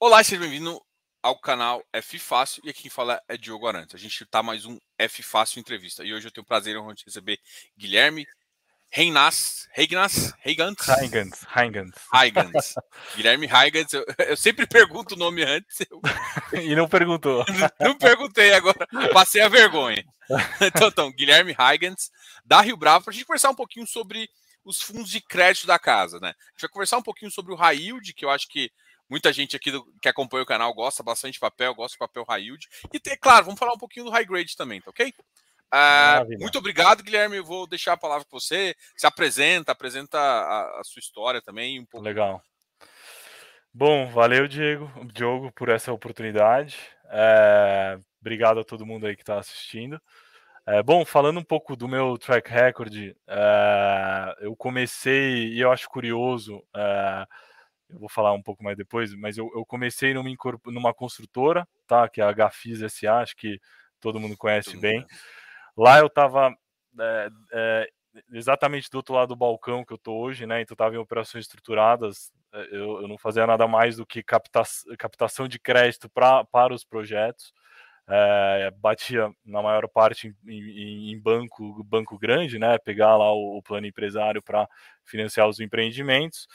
Olá, seja bem-vindo ao canal F Fácil e aqui quem fala é Diogo Arantes. A gente está mais um F Fácil entrevista e hoje eu tenho o prazer de receber Guilherme Reinas, Reignas, Reigans, Reigans, Reigans. Reigans. Guilherme Reigans, eu, eu, sempre pergunto o nome antes. Eu... e não perguntou. não, não perguntei agora, passei a vergonha. Então, então Guilherme Reigans, da Rio Bravo, para a gente conversar um pouquinho sobre os fundos de crédito da casa, né? A gente vai conversar um pouquinho sobre o high yield, que eu acho que muita gente aqui do, que acompanha o canal gosta bastante de papel, gosta de papel high yield. E, claro, vamos falar um pouquinho do high grade também, tá ok? Uh, muito obrigado, Guilherme. Eu vou deixar a palavra com você. Se apresenta, apresenta a, a sua história também. Um pouco. Legal. Bom, valeu, Diego, Diogo, por essa oportunidade. É, obrigado a todo mundo aí que está assistindo. É, bom, falando um pouco do meu track record, é, eu comecei, e eu acho curioso, é, eu vou falar um pouco mais depois, mas eu, eu comecei numa, numa, construtora, tá, que é a Gafis SA, acho que todo mundo conhece todo bem. Mundo Lá eu estava é, é, exatamente do outro lado do balcão que eu estou hoje, né? Então estava em operações estruturadas, é, eu, eu, não fazia nada mais do que capta, captação de crédito pra, para os projetos é, batia na maior parte em, em, em, banco, banco grande, né? Pegar lá o, o plano empresário para financiar os empreendimentos.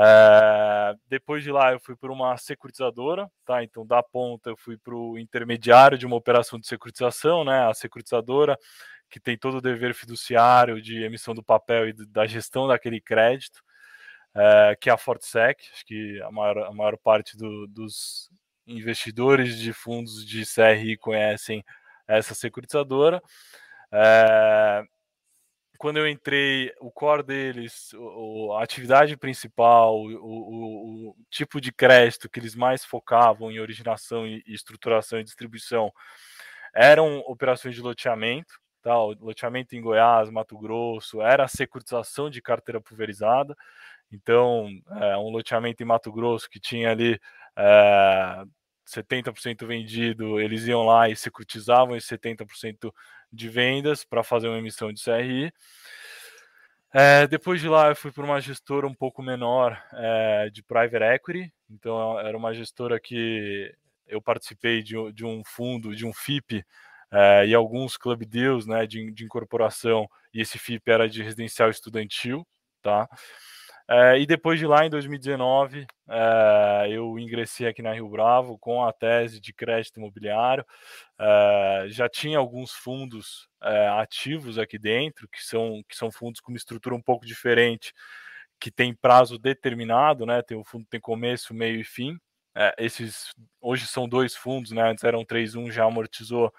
É, depois de lá eu fui para uma securitizadora, tá? Então da ponta eu fui para o intermediário de uma operação de securitização, né? A securitizadora que tem todo o dever fiduciário de emissão do papel e da gestão daquele crédito, é, que é a Fortsec, acho que a maior, a maior parte do, dos investidores de fundos de CRI conhecem essa securitizadora. É, quando eu entrei, o core deles, o, a atividade principal, o, o, o, tipo de crédito que eles mais focavam em originação e, e estruturação e distribuição eram operações de loteamento, tá? Loteamento em Goiás, Mato Grosso, era a securitização de carteira pulverizada. Então, é, um loteamento em Mato Grosso que tinha ali é, 70% vendido, eles iam lá e securitizavam esses 70% de vendas para fazer uma emissão de CRI. É, depois de lá, eu fui para uma gestora um pouco menor é, de private equity. Então, era uma gestora que eu participei de, de um fundo, de um FIP é, e alguns club deals né, de, de incorporação. E esse FIP era de residencial estudantil. Tá? É, e depois de lá, em 2019, é, eu ingressei aqui na Rio Bravo com a tese de crédito imobiliário. É, já tinha alguns fundos ativos aqui dentro, que são, que são fundos com uma estrutura um pouco diferente, que tem prazo determinado, né? Tem o fundo tem começo, meio e fim. Esses hoje são dois fundos, né? Antes eram três, um já amortizou.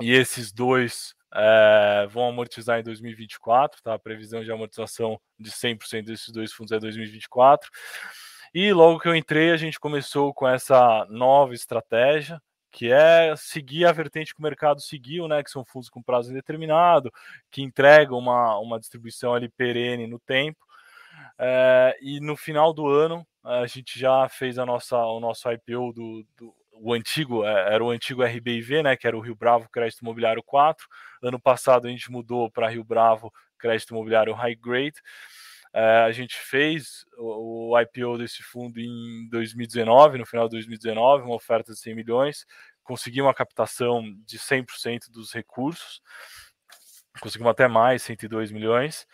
E esses dois é, vão amortizar em 2024, tá? A previsão de amortização de 100% desses dois fundos é 2024. E logo que eu entrei, a gente começou com essa nova estratégia, que é seguir a vertente que o mercado seguiu, né? Que são fundos com prazo indeterminado, que entregam uma, uma distribuição ali perene no tempo. É, e no final do ano a gente já fez a nossa, o nosso IPO do, do o antigo, é, era o antigo RBIV, né, que era o Rio Bravo Crédito Imobiliário 4. Ano passado a gente mudou para Rio Bravo Crédito Imobiliário High Grade. É, a gente fez o, o, IPO desse fundo em 2019, no final de 2019, uma oferta de 100 milhões. Conseguimos uma captação de 100% dos recursos, conseguimos até mais, 102 milhões.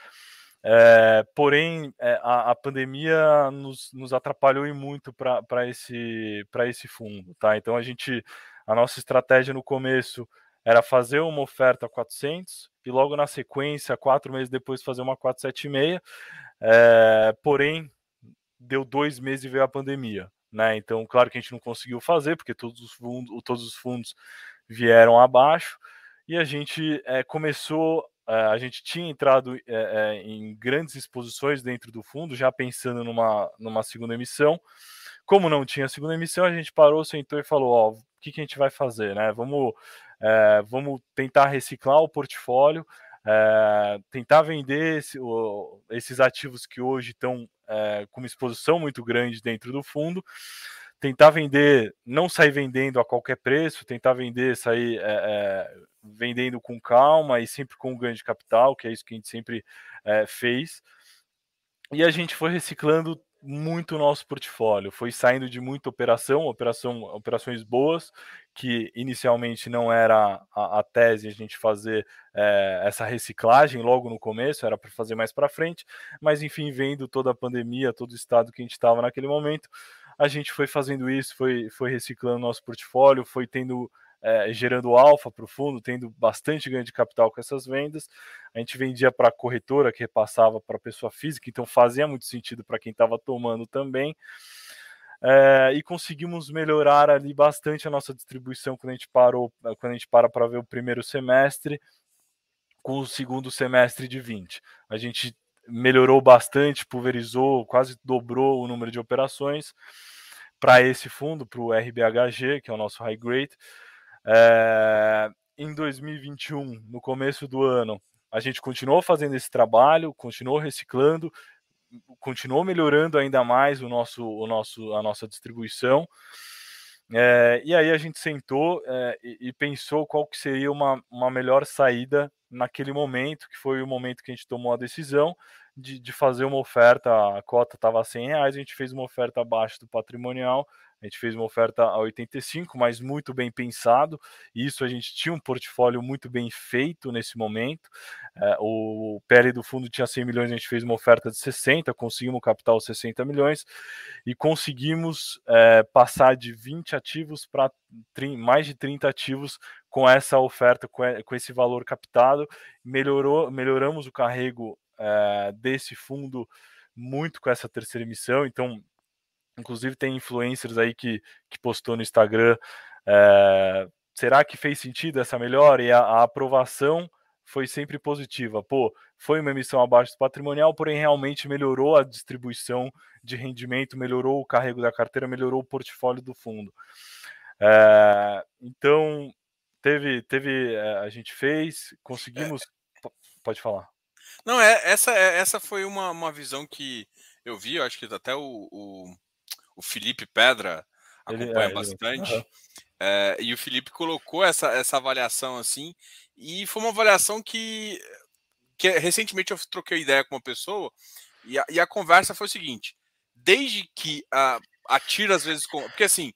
É, porém, é, a, a, pandemia nos, nos atrapalhou muito para esse, esse fundo. Tá? Então, a gente, a nossa estratégia no começo era fazer uma oferta 400 e logo na sequência, quatro meses depois, fazer uma 476. É, porém, deu dois meses e veio a pandemia. Né? Então, claro que a gente não conseguiu fazer, porque todos os fundos, todos os fundos vieram abaixo, e a gente é, começou a gente tinha entrado uh, uh, em grandes exposições dentro do fundo, já pensando numa, numa segunda emissão. Como não tinha segunda emissão, a gente parou, sentou e falou: Ó, o que, que a gente vai fazer? Né? Vamos, vamos tentar reciclar o portfólio, tentar vender esse, o, esses ativos que hoje estão com uma exposição muito grande dentro do fundo tentar vender, não sair vendendo a qualquer preço, tentar vender, sair é, é, vendendo com calma e sempre com ganho de capital, que é isso que a gente sempre é, fez. E a gente foi reciclando muito o nosso portfólio, foi saindo de muita operação, operação operações boas, que inicialmente não era a, a tese a gente fazer essa reciclagem logo no começo, era para fazer mais para frente, mas enfim, vendo toda a pandemia, todo o estado que a gente estava naquele momento, a gente foi fazendo isso, foi, foi reciclando nosso portfólio, foi tendo é, gerando alfa para o fundo, tendo bastante ganho de capital com essas vendas. A gente vendia para a corretora, que repassava para a pessoa física, então fazia muito sentido para quem estava tomando também. É, e conseguimos melhorar ali bastante a nossa distribuição quando a gente parou, quando a gente para para ver o primeiro semestre com o segundo semestre de 20. A gente melhorou bastante, pulverizou, quase dobrou o número de operações para esse fundo, para o RBHG, que é o nosso high grade. É, em 2021, no começo do ano, a gente continuou fazendo esse trabalho, continuou reciclando, continuou melhorando ainda mais o nosso, o nosso, a nossa distribuição. É, e aí a gente sentou é, e, e, pensou qual que seria uma, uma melhor saída naquele momento, que foi o momento que a gente tomou a decisão de, de fazer uma oferta, a cota estava a 100 reais, a gente fez uma oferta abaixo do patrimonial a gente fez uma oferta a 85, mas muito bem pensado. Isso a gente tinha um portfólio muito bem feito nesse momento. É, o PL do fundo tinha 100 milhões, a gente fez uma oferta de 60, conseguimos capital 60 milhões e conseguimos é, passar de 20 ativos para mais de 30 ativos com essa oferta, com, esse valor captado. Melhorou, melhoramos o carrego é, desse fundo muito com essa terceira emissão, então Inclusive tem influencers aí que, que postou no Instagram. É, será que fez sentido essa melhora? E a, a, aprovação foi sempre positiva. Pô, foi uma emissão abaixo do patrimonial, porém realmente melhorou a distribuição de rendimento, melhorou o carrego da carteira, melhorou o portfólio do fundo. É, então teve, teve, é, a gente fez, conseguimos. É, pode falar. Não, é essa, essa foi uma, uma visão que eu vi, eu acho que até o, o o Felipe Pedra acompanha ele, é, bastante. Ele... Uhum. É, e o Felipe colocou essa, essa avaliação assim, e foi uma avaliação que, que recentemente eu troquei ideia com uma pessoa, e a, e a conversa foi o seguinte: desde que a, a tira às vezes. Com, porque assim,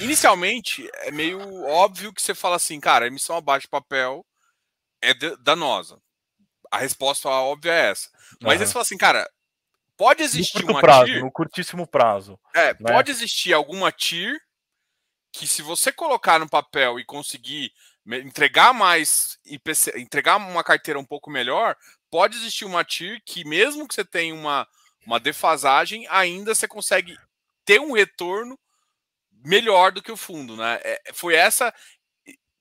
inicialmente é meio óbvio que você fala assim, cara, emissão abaixo de papel é danosa. A resposta óbvia é essa. Mas uhum. você fala assim, cara, Pode existir no uma prazo, tier. No curtíssimo prazo. É, né? pode existir alguma tier que, se você colocar no papel e conseguir entregar mais IPC, entregar uma carteira um pouco melhor, pode existir uma tier que, mesmo que você tenha uma, uma defasagem, ainda você consegue ter um retorno melhor do que o fundo, né? É, foi essa.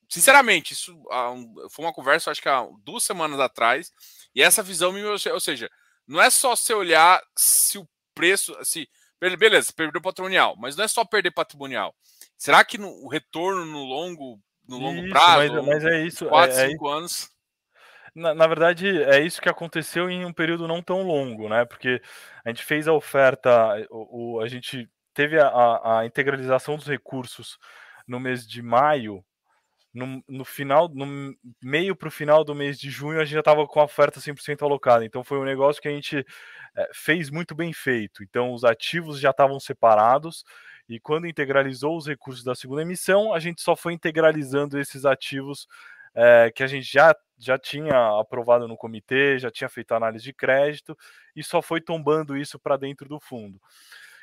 Sinceramente, isso foi uma conversa, acho que há duas semanas atrás, e essa visão me. Ou seja, não é só você olhar se o preço, se beleza, perdeu patrimonial, mas não é só perder patrimonial. Será que no, o retorno no longo, no longo isso, prazo, mas, mas é isso, 4, é, 5 é, anos? Na, na, verdade, é isso que aconteceu em um período não tão longo, né? Porque a gente fez a oferta, o, o a gente teve a, a integralização dos recursos no mês de maio no, no final, no meio para o final do mês de junho, a gente já estava com a oferta 100% alocada. Então foi um negócio que a gente é, fez muito bem feito. Então os ativos já estavam separados e quando integralizou os recursos da segunda emissão, a gente só foi integralizando esses ativos é, que a gente já, já tinha aprovado no comitê, já tinha feito análise de crédito e só foi tombando isso para dentro do fundo.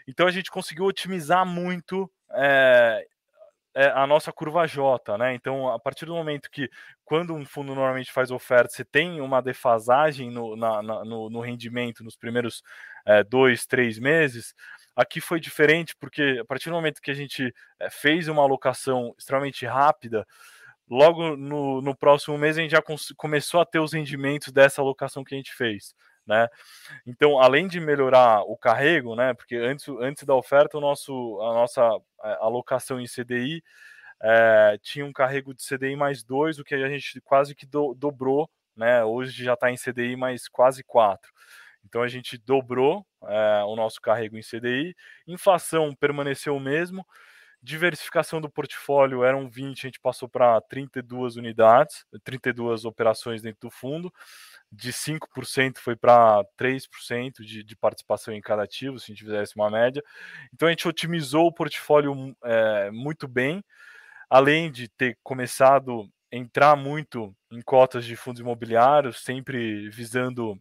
Então a gente conseguiu otimizar muito é, é a nossa curva J, né? Então, a partir do momento que, quando um fundo normalmente faz oferta, você tem uma defasagem no, na, na, no, no rendimento nos primeiros é, dois, três meses, aqui foi diferente, porque a partir do momento que a gente é, fez uma alocação extremamente rápida, logo no, no próximo mês a gente já começou a ter os rendimentos dessa alocação que a gente fez né? Então, além de melhorar o carrego, né? Porque antes, antes da oferta, o nosso, a nossa é, alocação em CDI é, tinha um carrego de CDI mais dois, o que a gente quase que do, dobrou, né? Hoje já está em CDI mais quase quatro. Então a gente dobrou é, o nosso carrego em CDI, inflação permaneceu o mesmo, diversificação do portfólio eram 20, a gente passou para 32 unidades, 32 operações dentro do fundo. De 5% foi para 3% de, de participação em cada ativo, se a gente fizesse uma média. Então a gente otimizou o portfólio é, muito bem, além de ter começado a entrar muito em cotas de fundos imobiliários, sempre visando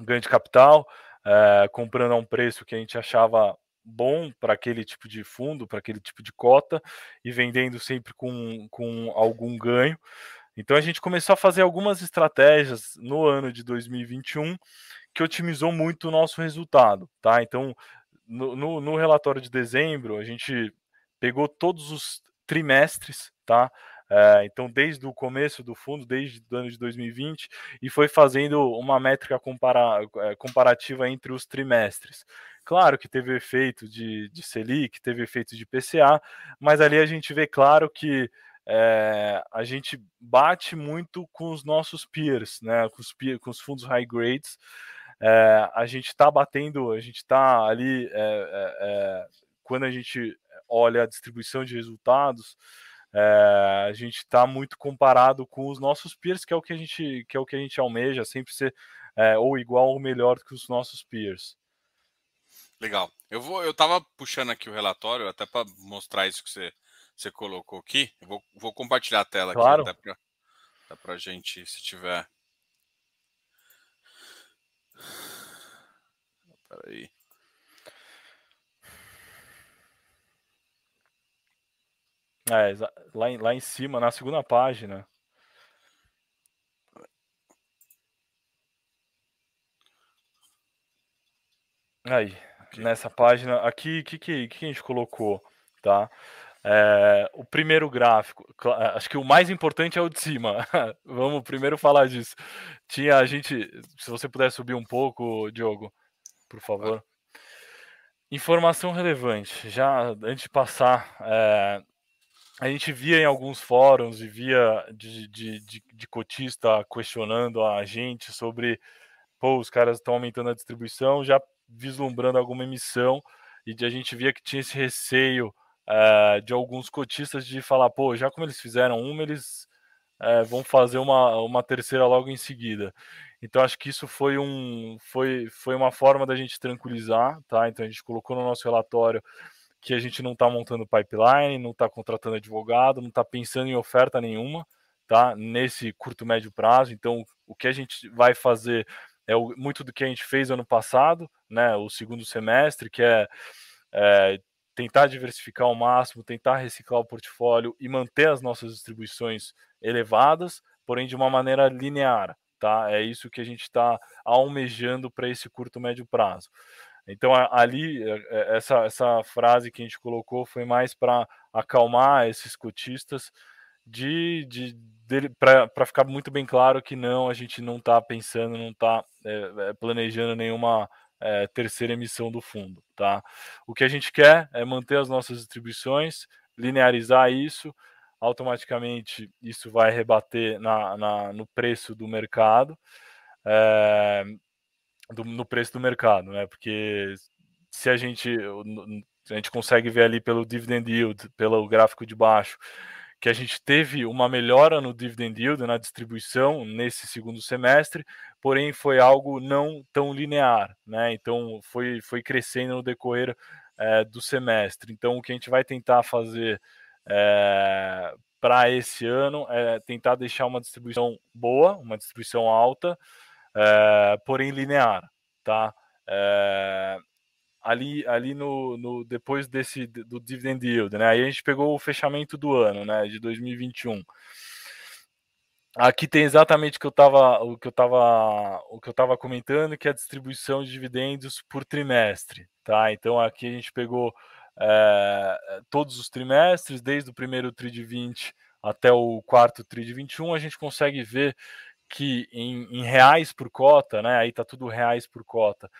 ganho de capital, é, comprando a um preço que a gente achava bom para aquele tipo de fundo, para aquele tipo de cota, e vendendo sempre com, com algum ganho. Então a gente começou a fazer algumas estratégias no ano de 2021 que otimizou muito o nosso resultado, tá? Então no, no, no relatório de dezembro a gente pegou todos os trimestres, tá? É, então, desde o começo do fundo, desde o ano de 2020, e foi fazendo uma métrica compara é, comparativa entre os trimestres. Claro que teve efeito de, de Selic, teve efeito de PCA, mas ali a gente vê claro que é, a gente bate muito com os nossos peers, né, com os, peer, com os fundos high grades. É, a gente está batendo, a gente está ali, é, quando a gente olha a distribuição de resultados, a gente está muito comparado com os nossos peers, que é o que a gente, que é o que a gente almeja, sempre ser ou igual ou melhor que os nossos peers. Legal. Eu vou, eu tava puxando aqui o relatório até para mostrar isso que você você colocou aqui. Eu vou, vou compartilhar a tela claro. aqui. Dá para pra gente, se tiver. Peraí. É, lá, em, lá em cima, na segunda página. Aí, nessa página, aqui, o que, que, que a gente colocou, tá? É, o primeiro gráfico, acho que o mais importante é o de cima. Vamos primeiro falar disso. Tinha a gente, se você puder subir um pouco, Diogo, por favor. Informação relevante. Já antes de passar, é, a gente via em alguns fóruns e via de, de, de, de cotista questionando a gente sobre, pô, os caras estão aumentando a distribuição, já vislumbrando alguma emissão, e a gente via que tinha esse receio é, de alguns cotistas de falar, pô, já como eles fizeram uma, eles é, vão fazer uma, uma terceira logo em seguida. Então acho que isso foi um foi, foi uma forma da gente tranquilizar, tá? Então a gente colocou no nosso relatório que a gente não está montando pipeline, não está contratando advogado, não está pensando em oferta nenhuma, tá? Nesse curto médio prazo. Então o que a gente vai fazer é muito do que a gente fez ano passado, né? O segundo semestre, que é, é tentar diversificar ao máximo, tentar reciclar o portfólio e manter as nossas distribuições elevadas, porém de uma maneira linear, tá? É isso que a gente está almejando para esse curto médio prazo. Então ali é, é, essa, essa frase que a gente colocou foi mais para acalmar esses cotistas de, de, de para ficar muito bem claro que não a gente não está pensando, não está é, é, planejando nenhuma é, terceira emissão do fundo. Tá? O que a gente quer é manter as nossas distribuições, linearizar isso, automaticamente isso vai rebater na, na no preço do mercado, é, do, no preço do mercado, né? Porque se a gente, a gente consegue ver ali pelo dividend yield, pelo gráfico de baixo, que a gente teve uma melhora no dividend yield, na distribuição nesse segundo semestre, porém foi algo não tão linear, né? Então foi, foi crescendo no decorrer é, do semestre. Então o que a gente vai tentar fazer é, para esse ano é tentar deixar uma distribuição boa, uma distribuição alta, é, porém linear, tá? Ali, ali no, no, depois desse do dividend yield, né? Aí a gente pegou o fechamento do ano, né, de 2021. Aqui tem exatamente o que eu estava o que eu tava, o que eu tava comentando, que é a distribuição de dividendos por trimestre, tá? Então aqui a gente pegou é, todos os trimestres, desde o primeiro tri de 20 até o quarto tri de 21, a gente consegue ver que em, em reais por cota, né? Aí tá tudo reais por cota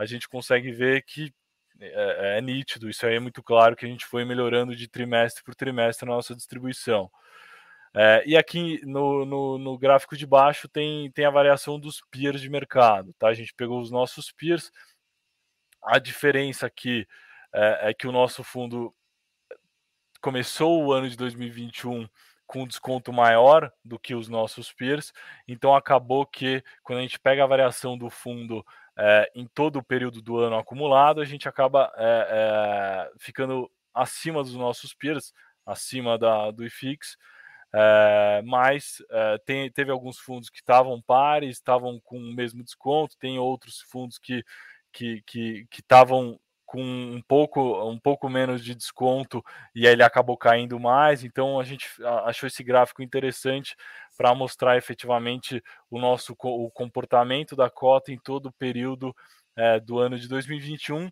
a gente consegue ver que é, é, nítido, isso aí é muito claro que a gente foi melhorando de trimestre por trimestre a nossa distribuição. É, e aqui no, no, no, gráfico de baixo tem, tem a variação dos peers de mercado. Tá? A gente pegou os nossos peers. A diferença aqui é, é que o nosso fundo começou o ano de 2021 com desconto maior do que os nossos peers. Então acabou que quando a gente pega a variação do fundo é, em todo o período do ano acumulado, a gente acaba é, é, ficando acima dos nossos peers, acima da, do IFIX. É, mas é, tem, teve alguns fundos que estavam pares, estavam com o mesmo desconto, tem outros fundos que que estavam com um pouco, um pouco menos de desconto e aí ele acabou caindo mais. Então a gente achou esse gráfico interessante para mostrar efetivamente o nosso o comportamento da cota em todo o período é, do ano de 2021.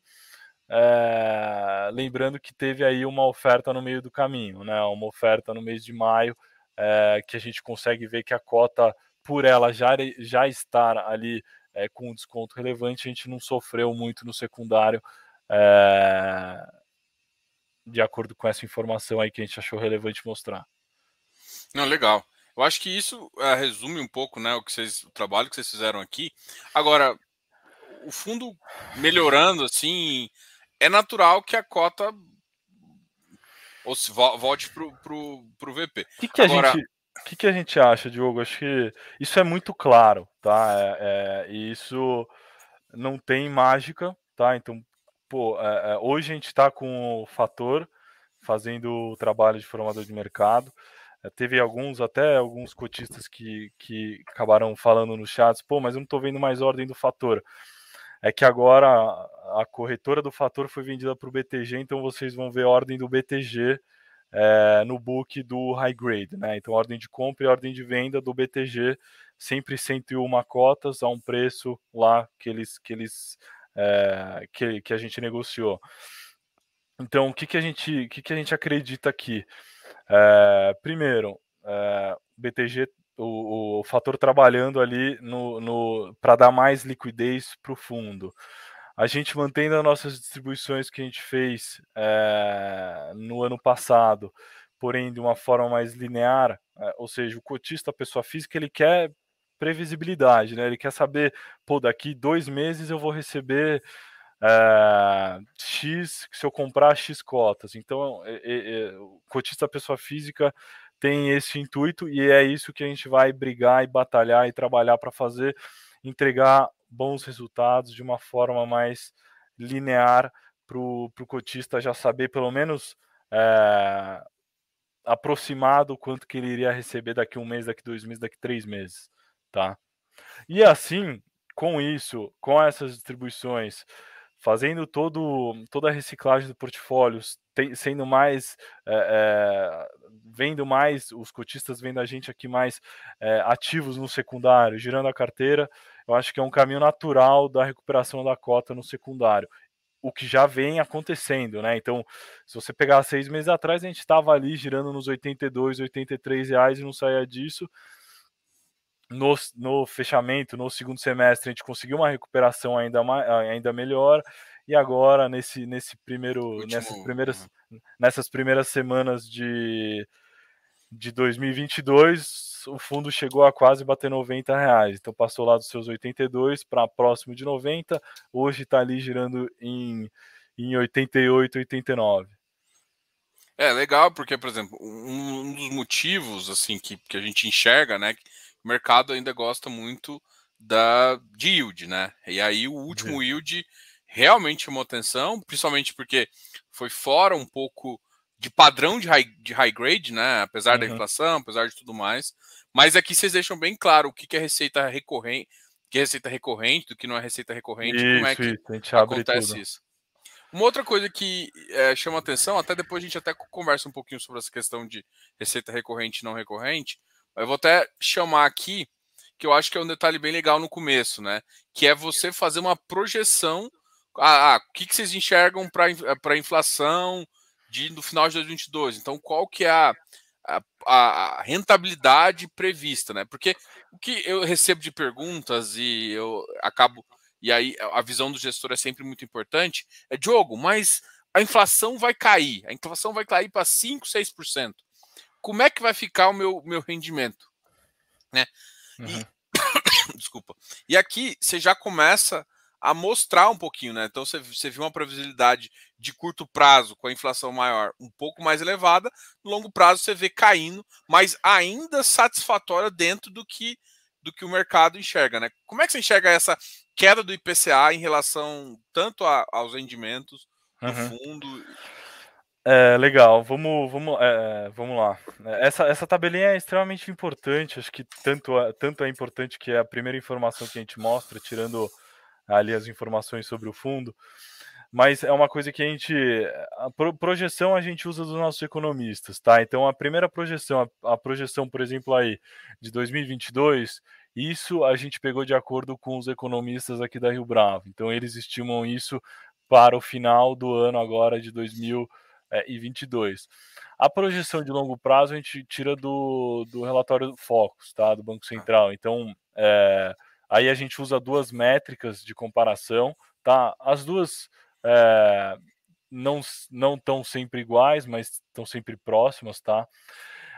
É, lembrando que teve aí uma oferta no meio do caminho, né? Uma oferta no mês de maio é, que a gente consegue ver que a cota, por ela já, já estar ali é, com um desconto relevante, a gente não sofreu muito no secundário é, de acordo com essa informação aí que a gente achou relevante mostrar. Não, legal. Eu acho que isso resume um pouco né, o, que vocês, o trabalho que vocês fizeram aqui. Agora, o fundo melhorando, assim, é natural que a cota ou se volte para o VP. O que, que, Agora... a gente, que, que a gente acha, Diogo? Acho que isso é muito claro, tá? É, é, isso não tem mágica, tá? Então, pô, é, é, hoje a gente está com o Fator fazendo o trabalho de formador de mercado. É, teve alguns, até alguns cotistas que, que acabaram falando no chat, pô, mas eu não estou vendo mais ordem do Fator. É que agora a corretora do Fator foi vendida para o BTG, então vocês vão ver a ordem do BTG é, no book do high grade, né? Então, ordem de compra e ordem de venda do BTG, sempre 101 cotas a um preço lá que eles, que eles é, que, que a gente negociou. Então, o que, que, a, gente, que, que a gente acredita aqui? É, primeiro, é, BTG, o, o, fator trabalhando ali no, no para dar mais liquidez para o fundo. A gente mantendo as nossas distribuições que a gente fez é, no ano passado, porém de uma forma mais linear, é, ou seja, o cotista, a pessoa física, ele quer previsibilidade, né? Ele quer saber, pô, daqui dois meses eu vou receber é, X se eu comprar X cotas. Então, é, é, o cotista pessoa física tem esse intuito e é isso que a gente vai brigar e batalhar e trabalhar para fazer, entregar bons resultados de uma forma mais linear para o cotista já saber pelo menos é, aproximado quanto que ele iria receber daqui um mês, daqui dois meses, daqui três meses tá? E assim, com isso, com essas distribuições, fazendo todo, toda a reciclagem do portfólio, tem, sendo mais, é, é, vendo mais, os cotistas vendo a gente aqui mais é, ativos no secundário, girando a carteira, eu acho que é um caminho natural da recuperação da cota no secundário. O que já vem acontecendo, né? Então, se você pegar seis meses atrás, a gente estava ali girando nos 82, 83 reais e não saía disso no, no fechamento, no segundo semestre, a gente conseguiu uma recuperação ainda, ainda melhor. E agora, nesse, nesse primeiro, Último, nessas, primeiras, nessas primeiras semanas de, de 2022, o fundo chegou a quase bater 90 reais. Então passou lá dos seus 82 para próximo de 90. Hoje está ali girando em, em 88, 89. É legal, porque, por exemplo, um, dos motivos assim que, que a gente enxerga, né? O mercado ainda gosta muito da de yield, né? E aí o último uhum. yield realmente chamou atenção, principalmente porque foi fora um pouco de padrão de high, de high grade, né? Apesar uhum. da inflação, apesar de tudo mais. Mas aqui vocês deixam bem claro o que, que é receita recorrente, que é receita recorrente, do que não é receita recorrente, isso, como é que isso, acontece tudo. isso. Uma outra coisa que é, chama atenção, até depois a gente até conversa um pouquinho sobre essa questão de receita recorrente e não recorrente, eu vou até chamar aqui, que eu acho que é um detalhe bem legal no começo, né? Que é você fazer uma projeção. Ah, ah o que, que vocês enxergam para a inflação de, no final de 2022? Então, qual que é a, a, a, rentabilidade prevista, né? Porque o que eu recebo de perguntas e eu acabo. E aí a visão do gestor é sempre muito importante. É, Diogo, mas a inflação vai cair. A inflação vai cair para 5, 6% como é que vai ficar o meu, meu rendimento? Né? Uhum. E, desculpa. E aqui você já começa a mostrar um pouquinho, né? Então você, você viu uma previsibilidade de curto prazo com a inflação maior um pouco mais elevada, no longo prazo você vê caindo, mas ainda satisfatória dentro do que do que o mercado enxerga, né? Como é que você enxerga essa queda do IPCA em relação tanto a, aos rendimentos do uhum. fundo? É, legal, vamos, vamos, é, vamos lá. Essa, essa tabelinha é extremamente importante, acho que tanto, tanto é importante que é a primeira informação que a gente mostra, tirando ali as informações sobre o fundo, mas é uma coisa que a gente. A projeção a gente usa dos nossos economistas, tá? Então a primeira projeção, a, a projeção, por exemplo, aí de 2022, isso a gente pegou de acordo com os economistas aqui da Rio Bravo. Então eles estimam isso para o final do ano agora de 2022. A projeção de longo prazo a gente tira do, do relatório Focus, tá? Do Banco Central. Então, é, Aí a gente usa duas métricas de comparação, tá? As duas é, não não estão sempre iguais, mas estão sempre próximas, tá?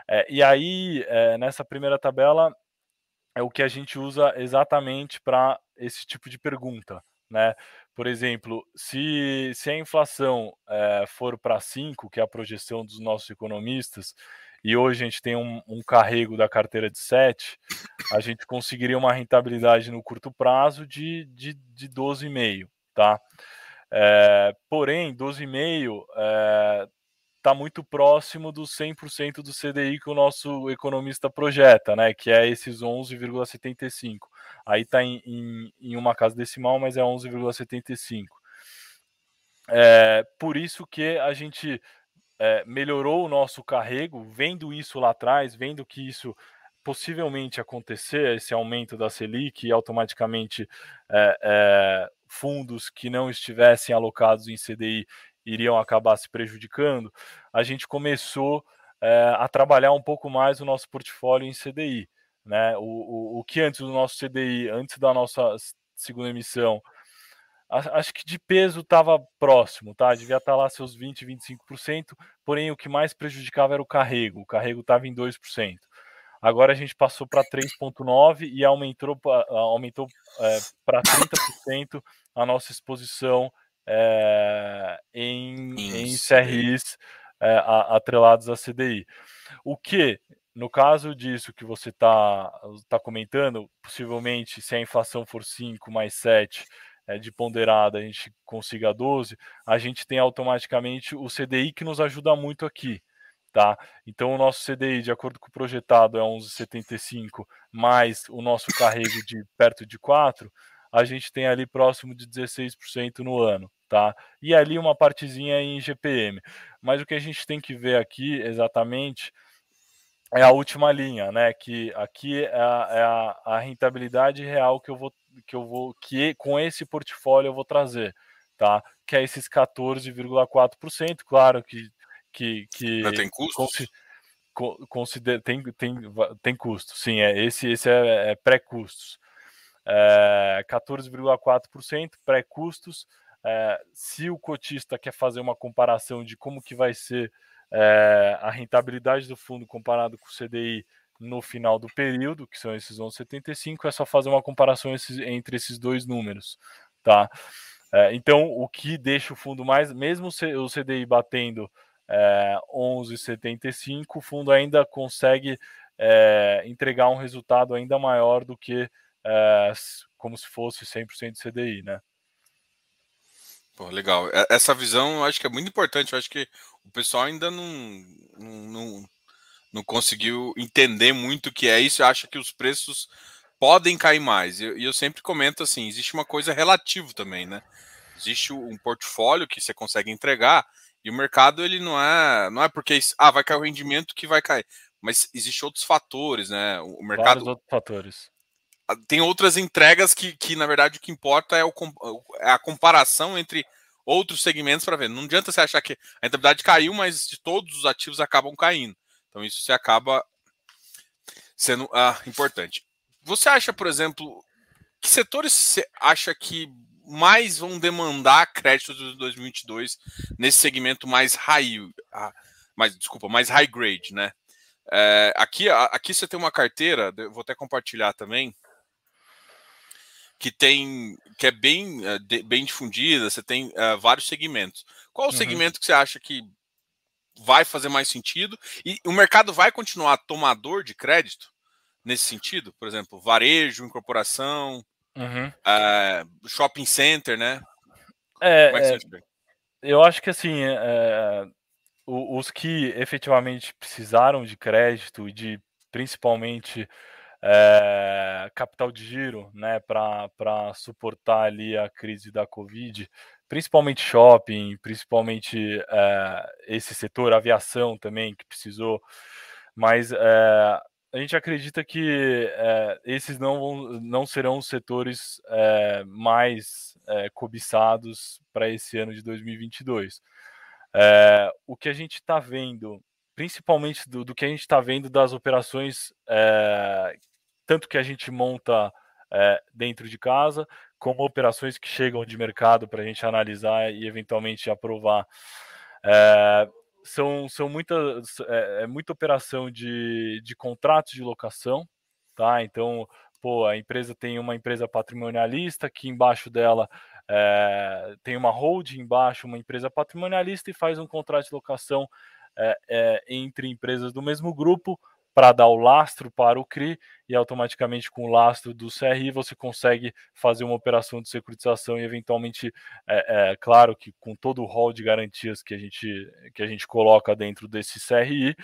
É, e aí é, nessa primeira tabela é o que a gente usa exatamente para esse tipo de pergunta, né? Por exemplo, se, se a inflação é, for para 5, que é a projeção dos nossos economistas, e hoje a gente tem um, um carrego da carteira de 7, a gente conseguiria uma rentabilidade no curto prazo de, de, de 12,5, tá? É, porém, 12,5 está muito próximo do 100% do CDI que o nosso economista projeta, né? Que é esses 11,75. Aí está em, em, em, uma casa decimal, mas é 11,75. É, por isso que a gente é, melhorou o nosso carrego, vendo isso lá atrás, vendo que isso possivelmente acontecer, esse aumento da Selic e automaticamente é, é, fundos que não estivessem alocados em CDI iriam acabar se prejudicando, a gente começou a trabalhar um pouco mais o nosso portfólio em CDI. Né? O, o, o que antes do nosso CDI, antes da nossa segunda emissão, acho que de peso estava próximo, tá? Devia estar lá seus 20, 25%, porém o que mais prejudicava era o carrego. O carrego estava em 2%. Agora a gente passou para 3,9% e aumentou, aumentou é, para 30% a nossa exposição é, em, em CRIs é, atrelados à CDI. O que, no caso disso que você está tá comentando, possivelmente se a inflação for 5 mais 7, é, de ponderada a gente consiga 12, a gente tem automaticamente o CDI que nos ajuda muito aqui. Tá? Então o nosso CDI, de acordo com o projetado, é 11,75 mais o nosso carrego de perto de 4, a gente tem ali próximo de 16% no ano, tá? E ali uma partezinha em GPM. Mas o que a gente tem que ver aqui exatamente é a última linha, né? Que aqui é a, é a, a rentabilidade real que eu vou que eu vou que com esse portfólio eu vou trazer, tá? Que é esses 14,4%, claro que que que tem custo. Considera, tem, tem, tem custo, sim, é, esse, esse é, é pré-custos. É, 14,4% pré-custos. É, se o cotista quer fazer uma comparação de como que vai ser é, a rentabilidade do fundo comparado com o CDI no final do período, que são esses 11,75, é só fazer uma comparação esses, entre esses dois números, tá? É, então, o que deixa o fundo mais, mesmo o CDI batendo é, 11,75, o fundo ainda consegue é, entregar um resultado ainda maior do que é, como se fosse 100% CDI, né? Pô, legal. Essa visão eu acho que é muito importante. Eu acho que o pessoal ainda não, não, não, conseguiu entender muito o que é isso. Acha que os preços podem cair mais. E eu, eu, sempre comento assim: existe uma coisa relativa também, né? Existe um portfólio que você consegue entregar e o mercado ele não é não é porque ah vai cair o rendimento que vai cair, mas existe outros fatores, né? O mercado Vários outros fatores tem outras entregas que, que na verdade, o que importa é, o, é a comparação entre outros segmentos para ver. Não adianta você achar que a rentabilidade caiu, mas todos os ativos acabam caindo. Então, isso se acaba sendo ah, importante. Você acha, por exemplo, que setores você acha que mais vão demandar crédito de 2022 nesse segmento mais high, ah, mais, desculpa, mais high grade, né? É, aqui, aqui você tem uma carteira, vou até compartilhar também, que tem que é bem, de, bem difundida, você tem uh, vários segmentos. Qual o uhum. segmento que você acha que vai fazer mais sentido? E o mercado vai continuar tomador de crédito nesse sentido? Por exemplo, varejo, incorporação, uhum. uh, shopping center, né? É, é, eu acho que assim, é, os que efetivamente precisaram de crédito e de principalmente é, capital de giro, né, para suportar ali a crise da Covid, principalmente shopping, principalmente é, esse setor, aviação também, que precisou, mas é, a gente acredita que esses não, não serão os setores mais cobiçados para esse ano de 2022. o que a gente está vendo principalmente do, do, que a gente está vendo das operações é, tanto que a gente monta é, dentro de casa, como operações que chegam de mercado para a gente analisar e eventualmente aprovar. É, são, são muitas, é, é, muita operação de, de contratos de locação, tá? Então, pô, a empresa tem uma empresa patrimonialista que embaixo dela é, tem uma holding embaixo, uma empresa patrimonialista e faz um contrato de locação é, é, entre empresas do mesmo grupo para dar o lastro para o CRI e automaticamente com o lastro do CRI você consegue fazer uma operação de securitização e eventualmente, é, é claro que com todo o rol de garantias que a gente, que a gente coloca dentro desse CRI,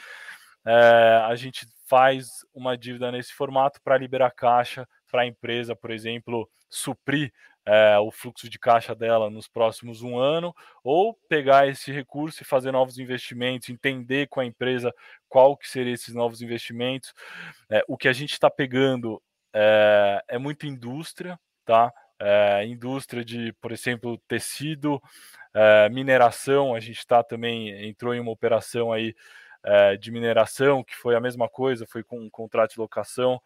é, a gente faz uma dívida nesse formato para liberar caixa para a empresa, por exemplo, suprir é, o fluxo de caixa dela nos próximos um ano, ou pegar esse recurso e fazer novos investimentos, entender com a empresa qual que seriam esses novos investimentos. É, o que a gente está pegando é, é muita indústria, tá? É, indústria de, por exemplo, tecido, mineração, a gente está também, entrou em uma operação aí de mineração, que foi a mesma coisa, foi com um contrato de locação,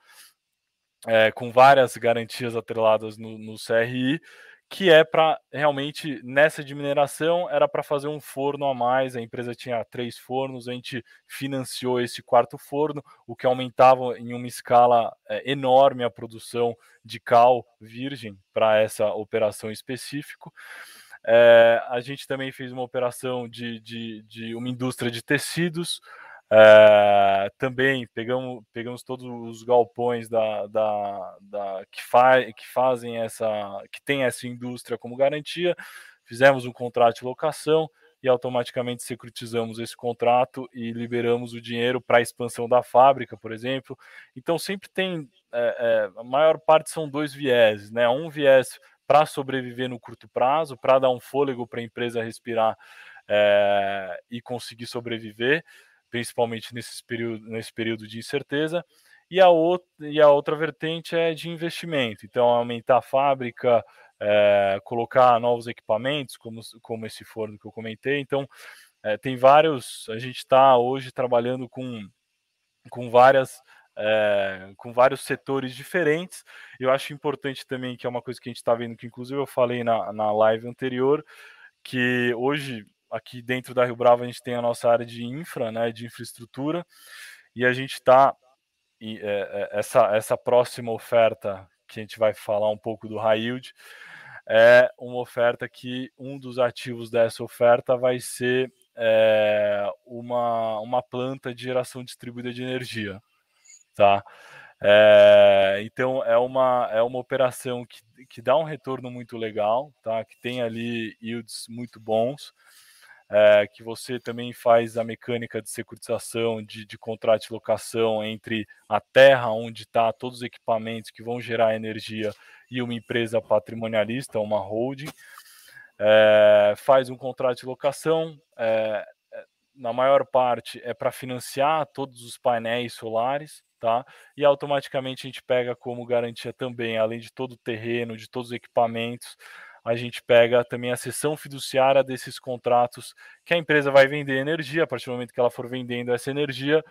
é, com várias garantias atreladas no, no CRI, que é para realmente nessa de mineração era para fazer um forno a mais. A empresa tinha três fornos, a gente financiou esse quarto forno, o que aumentava em uma escala é, enorme a produção de cal virgem para essa operação específica. É, a gente também fez uma operação de, de, de uma indústria de tecidos, é, também pegamos, pegamos todos os galpões da, da, da que, fa, que fazem essa, que tem essa indústria como garantia, fizemos um contrato de locação e automaticamente securitizamos esse contrato e liberamos o dinheiro para a expansão da fábrica, por exemplo. Então sempre tem, é, é, a maior parte são dois vieses, né? Um viés para sobreviver no curto prazo, para dar um fôlego para a empresa respirar e conseguir sobreviver principalmente nesse período, nesse período de incerteza, e a, outra, e a outra vertente é de investimento, então aumentar a fábrica, é, colocar novos equipamentos, como, como esse forno que eu comentei, então é, tem vários, a gente está hoje trabalhando com, com várias é, com vários setores diferentes. Eu acho importante também, que é uma coisa que a gente está vendo, que inclusive eu falei na, na live anterior, que hoje aqui dentro da Rio Bravo a gente tem a nossa área de infra, né, de infraestrutura, e a gente está é, é, essa essa próxima oferta que a gente vai falar um pouco do high yield é uma oferta que um dos ativos dessa oferta vai ser é, uma, uma planta de geração distribuída de energia, tá? É, então é uma, é uma operação que, que dá um retorno muito legal, tá? Que tem ali yields muito bons é, que você também faz a mecânica de securitização, de, de contrato de locação entre a terra onde está todos os equipamentos que vão gerar energia e uma empresa patrimonialista, uma holding, é, faz um contrato de locação, é, na maior parte é para financiar todos os painéis solares, tá? E automaticamente a gente pega como garantia também, além de todo o terreno, de todos os equipamentos, a gente pega também a sessão fiduciária desses contratos que a empresa vai vender energia, a partir do momento que ela for vendendo essa energia,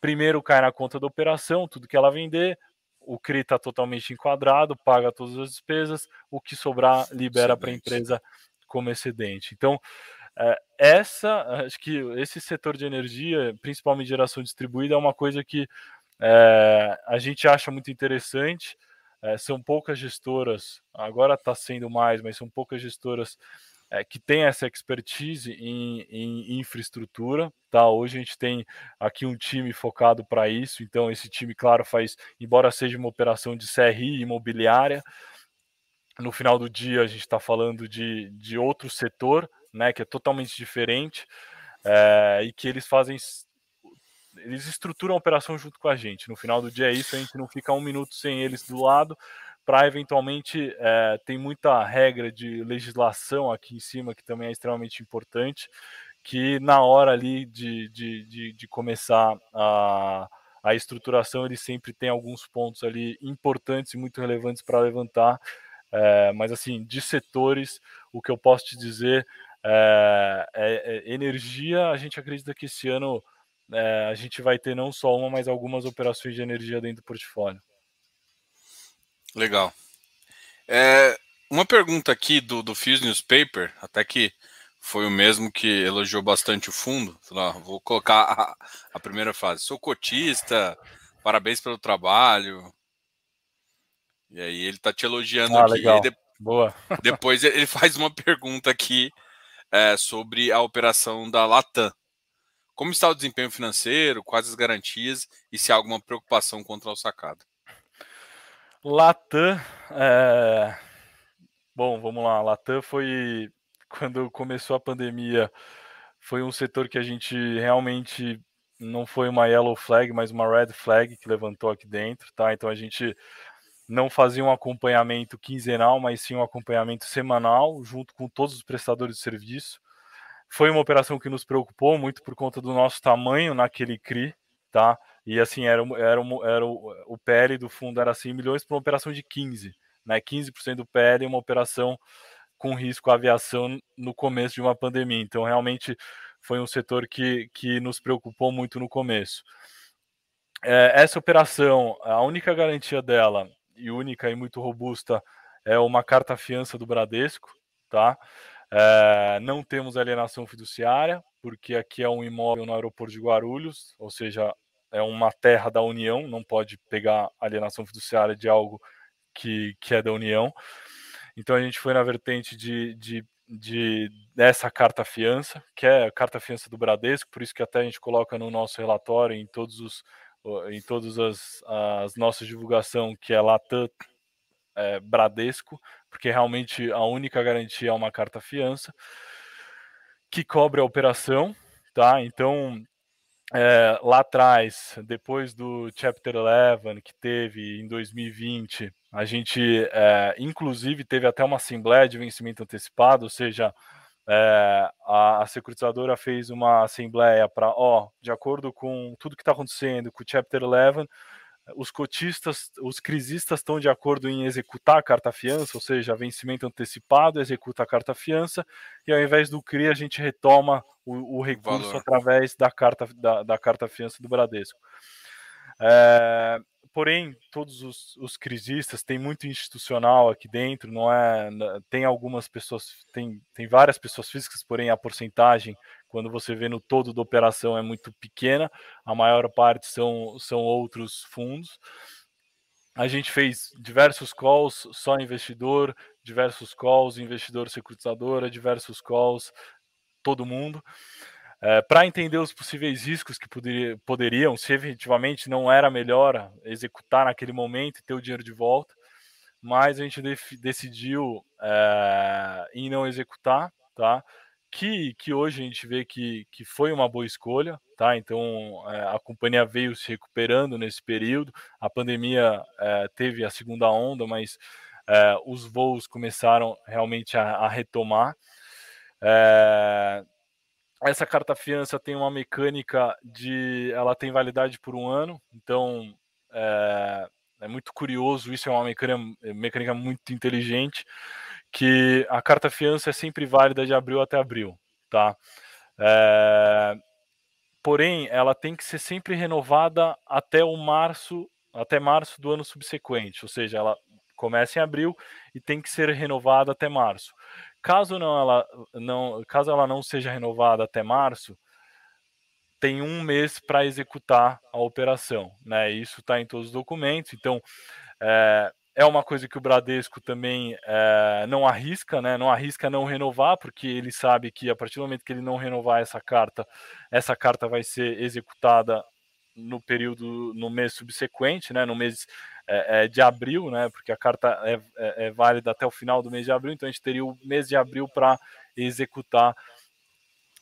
primeiro cai na conta da operação, tudo que ela vender, o CRI está totalmente enquadrado, paga todas as despesas, o que sobrar libera para a empresa como excedente. Então, é, essa, acho que esse setor de energia, principalmente geração distribuída, é uma coisa que é, a gente acha muito interessante é, são poucas gestoras, agora está sendo mais, mas são poucas gestoras é, que têm essa expertise em, em, infraestrutura. Tá? Hoje a gente tem aqui um time focado para isso, então esse time, claro, faz, embora seja uma operação de CRI imobiliária, no final do dia a gente está falando de, de outro setor, né, que é totalmente diferente, é, e que eles fazem eles estruturam a operação junto com a gente. No final do dia é isso, a gente não fica um minuto sem eles do lado para eventualmente é, tem muita regra de legislação aqui em cima que também é extremamente importante, que na hora ali de, de, de, de começar a, a estruturação ele sempre tem alguns pontos ali importantes e muito relevantes para levantar. É, mas assim, de setores, o que eu posso te dizer é, é, é energia, a gente acredita que esse ano é, a gente vai ter não só uma, mas algumas operações de energia dentro do portfólio. Legal. É, uma pergunta aqui do, do Fuse Newspaper, até que foi o mesmo que elogiou bastante o fundo. Vou colocar a, a primeira fase. Sou cotista, parabéns pelo trabalho. E aí ele está te elogiando ah, aqui. Legal. De, Boa. depois ele faz uma pergunta aqui é, sobre a operação da Latam. Como está o desempenho financeiro, quais as garantias e se há alguma preocupação contra o sacado? Latam, é... bom, vamos lá. Latam foi quando começou a pandemia, foi um setor que a gente realmente não foi uma yellow flag, mas uma red flag que levantou aqui dentro, tá? Então a gente não fazia um acompanhamento quinzenal, mas sim um acompanhamento semanal, junto com todos os prestadores de serviço. Foi uma operação que nos preocupou muito por conta do nosso tamanho naquele CRI, tá? E assim, era, era, era o, o PL do fundo era 100 milhões para uma operação de 15, né? 15% do PL uma operação com risco à aviação no começo de uma pandemia. Então, realmente foi um setor que, que nos preocupou muito no começo. É, essa operação, a única garantia dela, e única e muito robusta, é uma carta-fiança do Bradesco, tá? É, não temos alienação fiduciária, porque aqui é um imóvel no aeroporto de Guarulhos, ou seja, é uma terra da União, não pode pegar alienação fiduciária de algo que, que é da União. Então a gente foi na vertente de, de, de dessa carta fiança, que é a carta fiança do Bradesco, por isso que até a gente coloca no nosso relatório em todos os em todas as, as nossas divulgação que é Latam é, Bradesco, porque realmente a única garantia é uma carta fiança que cobre a operação, tá? Então, é, lá atrás, depois do Chapter 11 que teve em 2020, a gente, é, inclusive, teve até uma assembleia de vencimento antecipado, ou seja, é, a, a, securitizadora fez uma assembleia para, ó, de acordo com tudo que está acontecendo com o Chapter 11, os cotistas, os crisistas estão de acordo em executar a carta fiança, ou seja, vencimento antecipado, executa a carta fiança, e ao invés do CRI, a gente retoma o, o recurso Valor. através da carta, da, da carta fiança do Bradesco. É, porém, todos os, os crisistas tem muito institucional aqui dentro, não é? Tem algumas pessoas, tem, tem várias pessoas físicas, porém a porcentagem quando você vê no todo da operação é muito pequena, a maior parte são, são outros fundos. A gente fez diversos calls, só investidor, diversos calls, investidor securitizadora, diversos calls, todo mundo. É, para entender os possíveis riscos que poderia, poderiam, se efetivamente não era melhor executar naquele momento e ter o dinheiro de volta, mas a gente decidiu é, em não executar, tá? que, que hoje a gente vê que, que foi uma boa escolha, tá? Então é, a companhia veio se recuperando nesse período, a pandemia teve a segunda onda, mas os voos começaram realmente a, a retomar. É, essa carta fiança tem uma mecânica de, ela tem validade por um ano, então é, é muito curioso, isso é uma mecânica, mecânica muito inteligente que a carta fiança é sempre válida de abril até abril, tá? É... Porém, ela tem que ser sempre renovada até o março, até março do ano subsequente, ou seja, ela começa em abril e tem que ser renovada até março. Caso não ela não, caso ela não seja renovada até março, tem um mês para executar a operação, né? Isso está em todos os documentos. Então, é, é uma coisa que o Bradesco também é, não arrisca, né? Não arrisca não renovar, porque ele sabe que a partir do momento que ele não renovar essa carta, essa carta vai ser executada no período, no mês subsequente, né? No mês é, é, de abril, né? Porque a carta é, é, é, válida até o final do mês de abril, então a gente teria o mês de abril para executar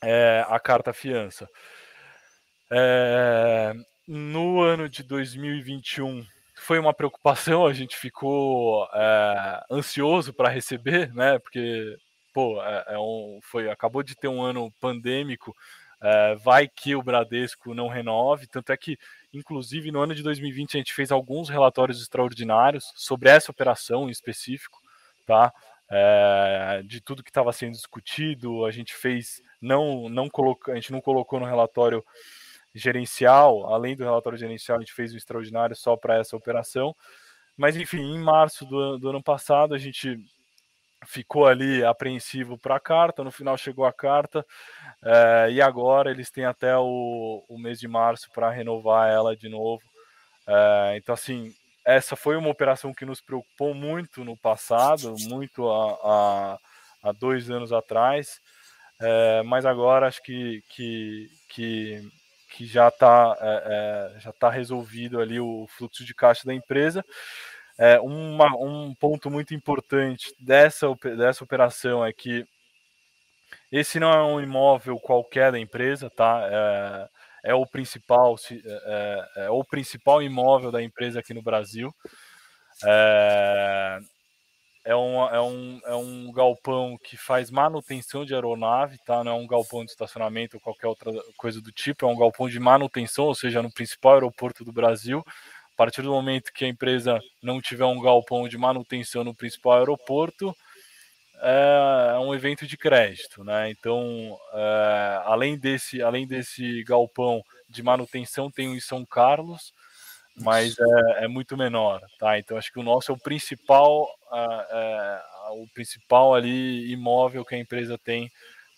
é, a carta fiança. É, no ano de 2021 foi uma preocupação, a gente ficou ansioso para receber, né? Porque pô, é, um, foi acabou de ter um ano pandêmico. vai que o Bradesco não renove, tanto é que Inclusive, no ano de 2020, a gente fez alguns relatórios extraordinários sobre essa operação em específico, tá? É, de tudo que estava sendo discutido, a gente fez, não, não coloca, a gente não colocou no relatório gerencial, além do relatório gerencial, a gente fez um extraordinário só para essa operação. Mas, enfim, em março do, do ano passado, a gente ficou ali apreensivo para a carta, no final chegou a carta, é, e agora eles têm até o, o mês de março para renovar ela de novo. É, então, assim, essa foi uma operação que nos preocupou muito no passado, muito há, dois anos atrás, é, mas agora acho que, que, que, que já está já tá resolvido ali o fluxo de caixa da empresa. É, uma, um ponto muito importante dessa, dessa operação é que esse não é um imóvel qualquer da empresa, tá? É, é o principal é, é, é o principal imóvel da empresa aqui no Brasil. É, é, um, é, um, é um galpão que faz manutenção de aeronave, tá? Não é um galpão de estacionamento ou qualquer outra coisa do tipo, é um galpão de manutenção, ou seja, no principal aeroporto do Brasil. A partir do momento que a empresa não tiver um galpão de manutenção no principal aeroporto, é um evento de crédito, né? Então, é, além desse, além desse galpão de manutenção, tem um em São Carlos, mas é, é muito menor, tá? Então, acho que o nosso é o principal, é, o principal ali imóvel que a empresa tem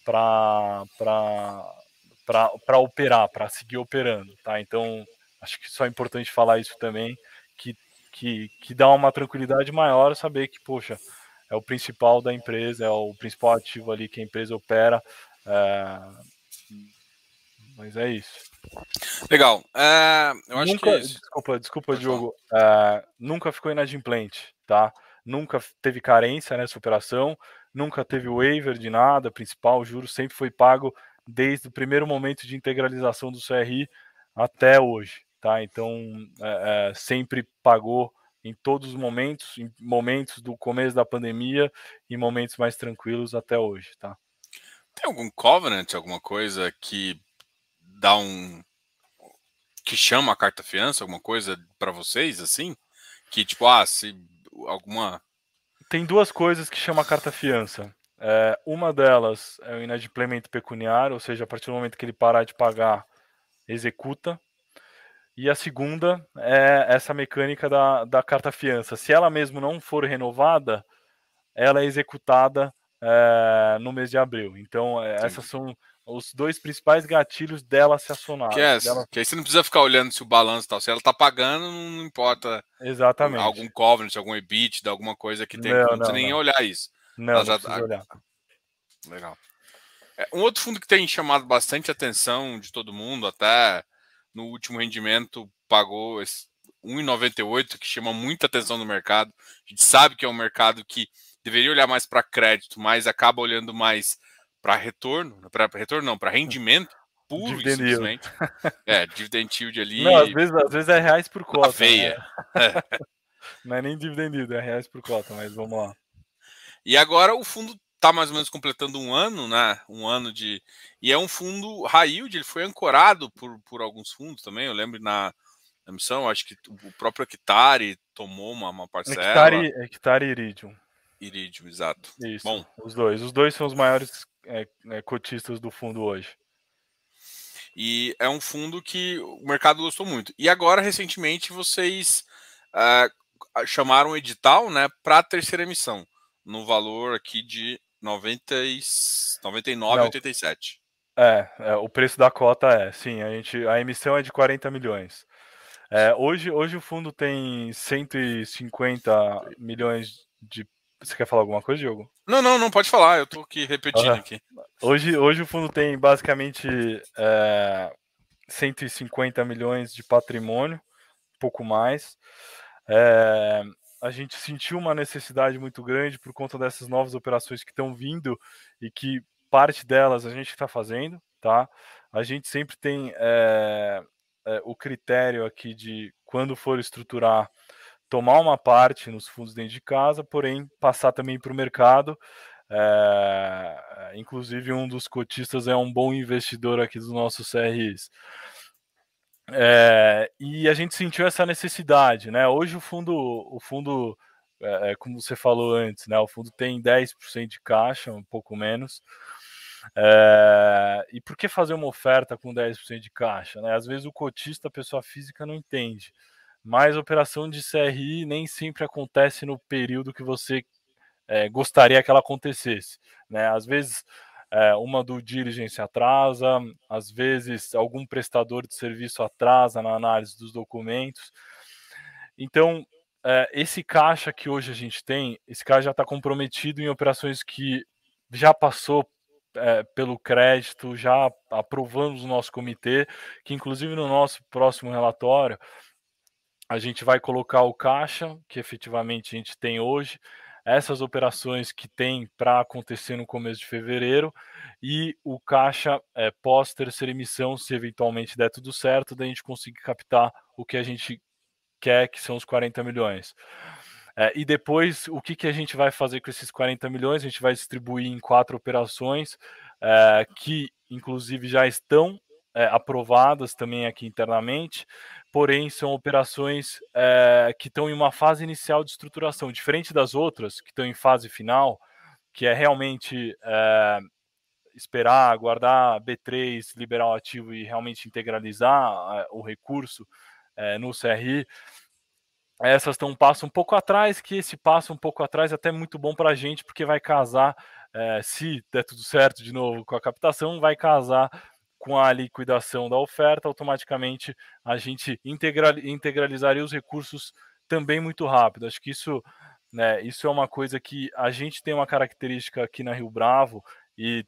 para para operar, para seguir operando, tá? Então, acho que só é importante falar isso também, que, que, que dá uma tranquilidade maior saber que, poxa, é o principal da empresa, é o principal ativo ali que a empresa opera. É... Mas é isso. Legal. É, eu acho nunca, que. Desculpa, desculpa, Pode Diogo. É, nunca ficou inadimplente, tá? Nunca teve carência nessa operação, nunca teve waiver de nada, principal, o juro sempre foi pago desde o primeiro momento de integralização do CRI até hoje tá? Então é, é, sempre pagou em todos os momentos, em momentos do começo da pandemia e momentos mais tranquilos até hoje, tá? Tem algum covenant, alguma coisa que dá um que chama a carta fiança, alguma coisa para vocês assim? Que tipo, ah, se alguma Tem duas coisas que chama a carta fiança. É, uma delas é o inadimplemento pecuniário, ou seja, a partir do momento que ele parar de pagar, executa. E a segunda é essa mecânica da, da carta fiança. Se ela mesmo não for renovada, ela é executada é, no mês de abril. Então, é, essas são os dois principais gatilhos dela se acionar. Que, é, dela... que aí você não precisa ficar olhando se o balanço tal. Se ela está pagando, não importa. Exatamente. Algum covenant, algum EBITDA, alguma coisa que tem. Não, não, não precisa nem olhar isso. Não, ela não já... olhar. Legal. É, um outro fundo que tem chamado bastante atenção de todo mundo, até no último rendimento pagou 1,98, que chama muita atenção no mercado. A gente sabe que é um mercado que deveria olhar mais para crédito, mas acaba olhando mais para retorno, para retorno não, para rendimento puro e simplesmente. É, dividend yield ali. Não, às vezes, às vezes é reais por cota. Veia. Né? não é nem dividend yield, é reais por cota, mas vamos lá. E agora o fundo está mais ou menos completando um ano, né? Um ano de. E é um fundo high yield, ele foi ancorado por, por alguns fundos também. Eu lembro na, na missão, acho que o próprio Hectare tomou uma, uma parcela. Hectare, Hectare e Iridium. Iridium, exato. Isso, Bom, os dois. Os dois são os maiores é, é, cotistas do fundo hoje. E é um fundo que o mercado gostou muito. E agora, recentemente, vocês uh, chamaram o edital né, para a terceira emissão, no valor aqui de 99,87. É, é, o preço da cota é, sim, a gente a emissão é de 40 milhões. É, hoje, hoje o fundo tem 150 milhões de. Você quer falar alguma coisa, Diogo? Não, não, não pode falar, eu tô aqui repetindo uhum. aqui. Hoje, hoje o fundo tem basicamente é, 150 milhões de patrimônio, pouco mais. É, a gente sentiu uma necessidade muito grande por conta dessas novas operações que estão vindo e que parte delas a gente está fazendo, tá? A gente sempre tem é, é, o critério aqui de quando for estruturar, tomar uma parte nos fundos dentro de casa, porém passar também para o mercado. É, inclusive, um dos cotistas é um bom investidor aqui dos nossos CRIs. É, e a gente sentiu essa necessidade, né? Hoje o fundo, o fundo, é, como você falou antes, né? O fundo tem 10% de caixa, um pouco menos. É, e por que fazer uma oferta com 10% de caixa? Né? Às vezes o cotista, a pessoa física, não entende. Mas operação de CRI nem sempre acontece no período que você é, gostaria que ela acontecesse. Né? Às vezes é, uma do diligence atrasa, às vezes algum prestador de serviço atrasa na análise dos documentos. Então, é, esse caixa que hoje a gente tem, esse caixa já está comprometido em operações que já passou é, pelo crédito, já aprovamos o nosso comitê, que inclusive no nosso próximo relatório a gente vai colocar o caixa que efetivamente a gente tem hoje, essas operações que tem para acontecer no começo de fevereiro e o caixa é, pós terceira emissão, se eventualmente der tudo certo, daí a gente conseguir captar o que a gente quer, que são os 40 milhões. É, e depois, o que, que a gente vai fazer com esses 40 milhões? A gente vai distribuir em quatro operações é, que, inclusive, já estão é, aprovadas também aqui internamente, porém são operações é, que estão em uma fase inicial de estruturação, diferente das outras que estão em fase final, que é realmente é, esperar, aguardar B3, liberar o ativo e realmente integralizar é, o recurso é, no CRI essas estão um passo um pouco atrás, que esse passo um pouco atrás é até muito bom para a gente, porque vai casar, é, se der tudo certo de novo com a captação, vai casar com a liquidação da oferta, automaticamente a gente integra integralizaria os recursos também muito rápido. Acho que isso, né, isso é uma coisa que a gente tem uma característica aqui na Rio Bravo e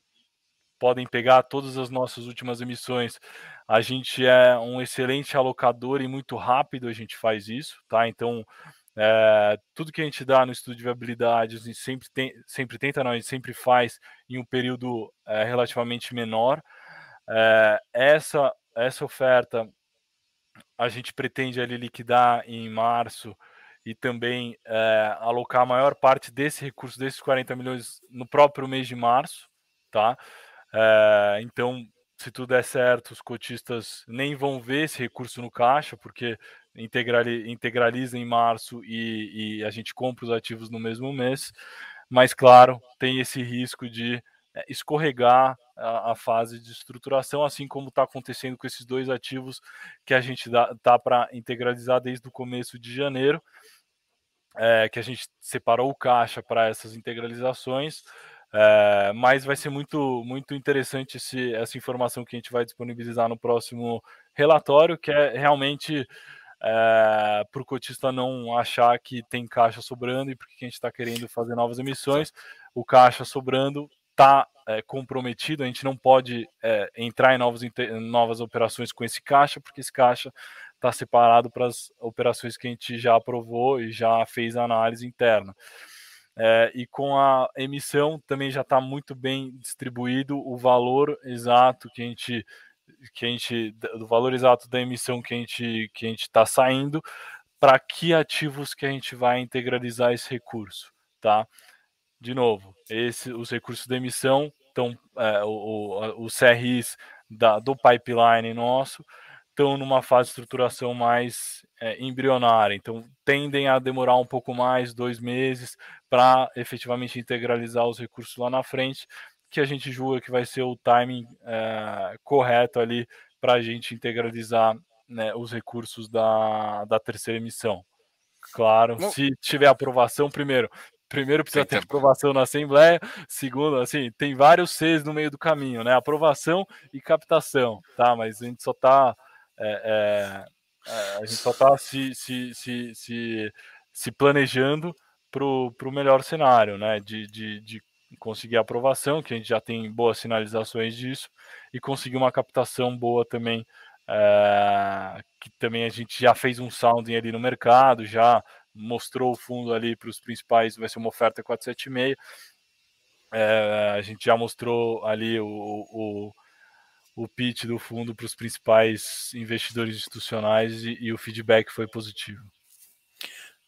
podem pegar todas as nossas últimas emissões. A gente é um excelente alocador e muito rápido a gente faz isso, tá? Então, é, tudo que a gente dá no estudo de viabilidade, a gente sempre, tem, sempre tenta, não, a gente sempre faz em um período é, relativamente menor. É, essa, essa oferta a gente pretende ali liquidar em março e também alocar a maior parte desse recurso, desses 40 milhões, no próprio mês de março, tá? É, então, se tudo der certo, os cotistas nem vão ver esse recurso no caixa, porque integraliza em março e, e, a gente compra os ativos no mesmo mês. Mas, claro, tem esse risco de é, escorregar a, a fase de estruturação, assim como está acontecendo com esses dois ativos que a gente está para integralizar desde o começo de janeiro, é, que a gente separou o caixa para essas integralizações. É, mas vai ser muito, muito interessante esse, essa informação que a gente vai disponibilizar no próximo relatório, que é realmente é, para o cotista não achar que tem caixa sobrando e porque a gente está querendo fazer novas emissões, o caixa sobrando está é, comprometido, a gente não pode é, entrar em novas, novas operações com esse caixa, porque esse caixa está separado para as operações que a gente já aprovou e já fez a análise interna. É, e com a emissão também já está muito bem distribuído o valor exato que a gente que a gente do valor exato da emissão que a gente que a gente está saindo para que ativos que a gente vai integralizar esse recurso, tá? De novo, esse, os recursos da emissão estão é, o, o, os CRIs da, do pipeline nosso estão numa fase de estruturação mais é, embrionária, então tendem a demorar um pouco mais, dois meses, para efetivamente integralizar os recursos lá na frente, que a gente julga que vai ser o timing é, correto ali para a gente integralizar né, os recursos da, da terceira emissão. Claro, Não. se tiver aprovação, primeiro, primeiro precisa ter aprovação na Assembleia, segundo, assim, tem vários Cs no meio do caminho, né? Aprovação e captação, tá? Mas a gente só está é, é, É, a gente só está se, se, se, se, se planejando para o melhor cenário, né? De, de, de conseguir aprovação, que a gente já tem boas sinalizações disso, e conseguir uma captação boa também, é, que também a gente já fez um sounding ali no mercado, já mostrou o fundo ali para os principais, vai ser uma oferta 476. É, a gente já mostrou ali o, o, o pitch do fundo para os principais investidores institucionais e, e, o feedback foi positivo.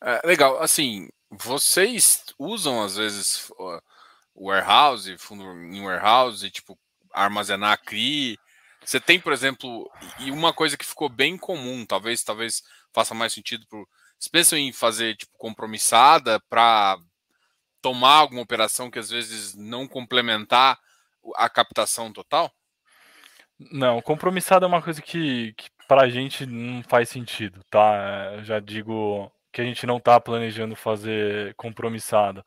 É, legal, assim, vocês usam às vezes warehouse, fundo em warehouse, tipo armazenar CRI. Você tem, por exemplo, e uma coisa que ficou bem comum, talvez talvez faça mais sentido para vocês pensam em fazer tipo compromissada para tomar alguma operação que às vezes não complementar a captação total? Não, compromissada é uma coisa que, que para a gente não faz sentido, tá? Eu já digo que a gente não está planejando fazer compromissada.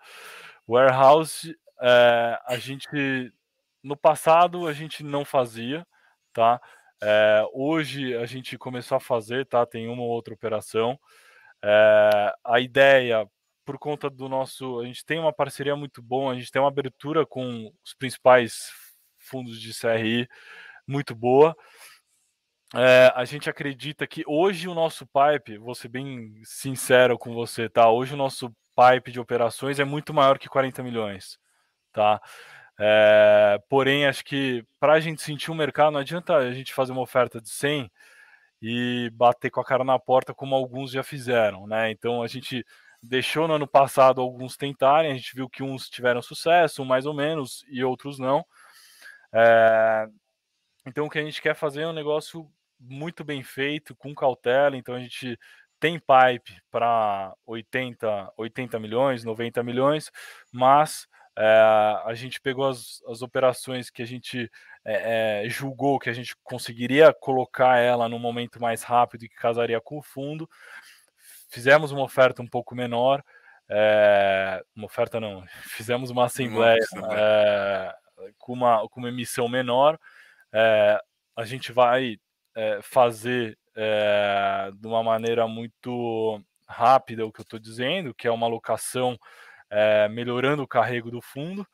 Warehouse, é, a gente no passado a gente não fazia, tá? É, hoje a gente começou a fazer, tá? Tem uma ou outra operação. É, a ideia, por conta do nosso. A gente tem uma parceria muito boa, a gente tem uma abertura com os principais fundos de CRI muito boa. É, a gente acredita que hoje o nosso pipe, vou ser bem sincero com você, tá? Hoje o nosso pipe de operações é muito maior que 40 milhões, tá? É, porém, acho que para a gente sentir o mercado, não adianta a gente fazer uma oferta de 100 e bater com a cara na porta, como alguns já fizeram, né? Então a gente deixou no ano passado alguns tentarem, a gente viu que uns tiveram sucesso, mais ou menos, e outros não. É... Então o que a gente quer fazer é um negócio muito bem feito, com cautela, então a gente tem pipe para 80, 80 milhões, 90 milhões, mas é, a gente pegou as, as operações que a gente é, é, julgou que a gente conseguiria colocar ela no momento mais rápido e que casaria com o fundo. Fizemos uma oferta um pouco menor, é, uma oferta não, fizemos uma assembleia é, com, uma, com uma emissão menor. É, a gente vai fazer de uma maneira muito rápida o que eu estou dizendo, que é uma alocação melhorando o carrego do fundo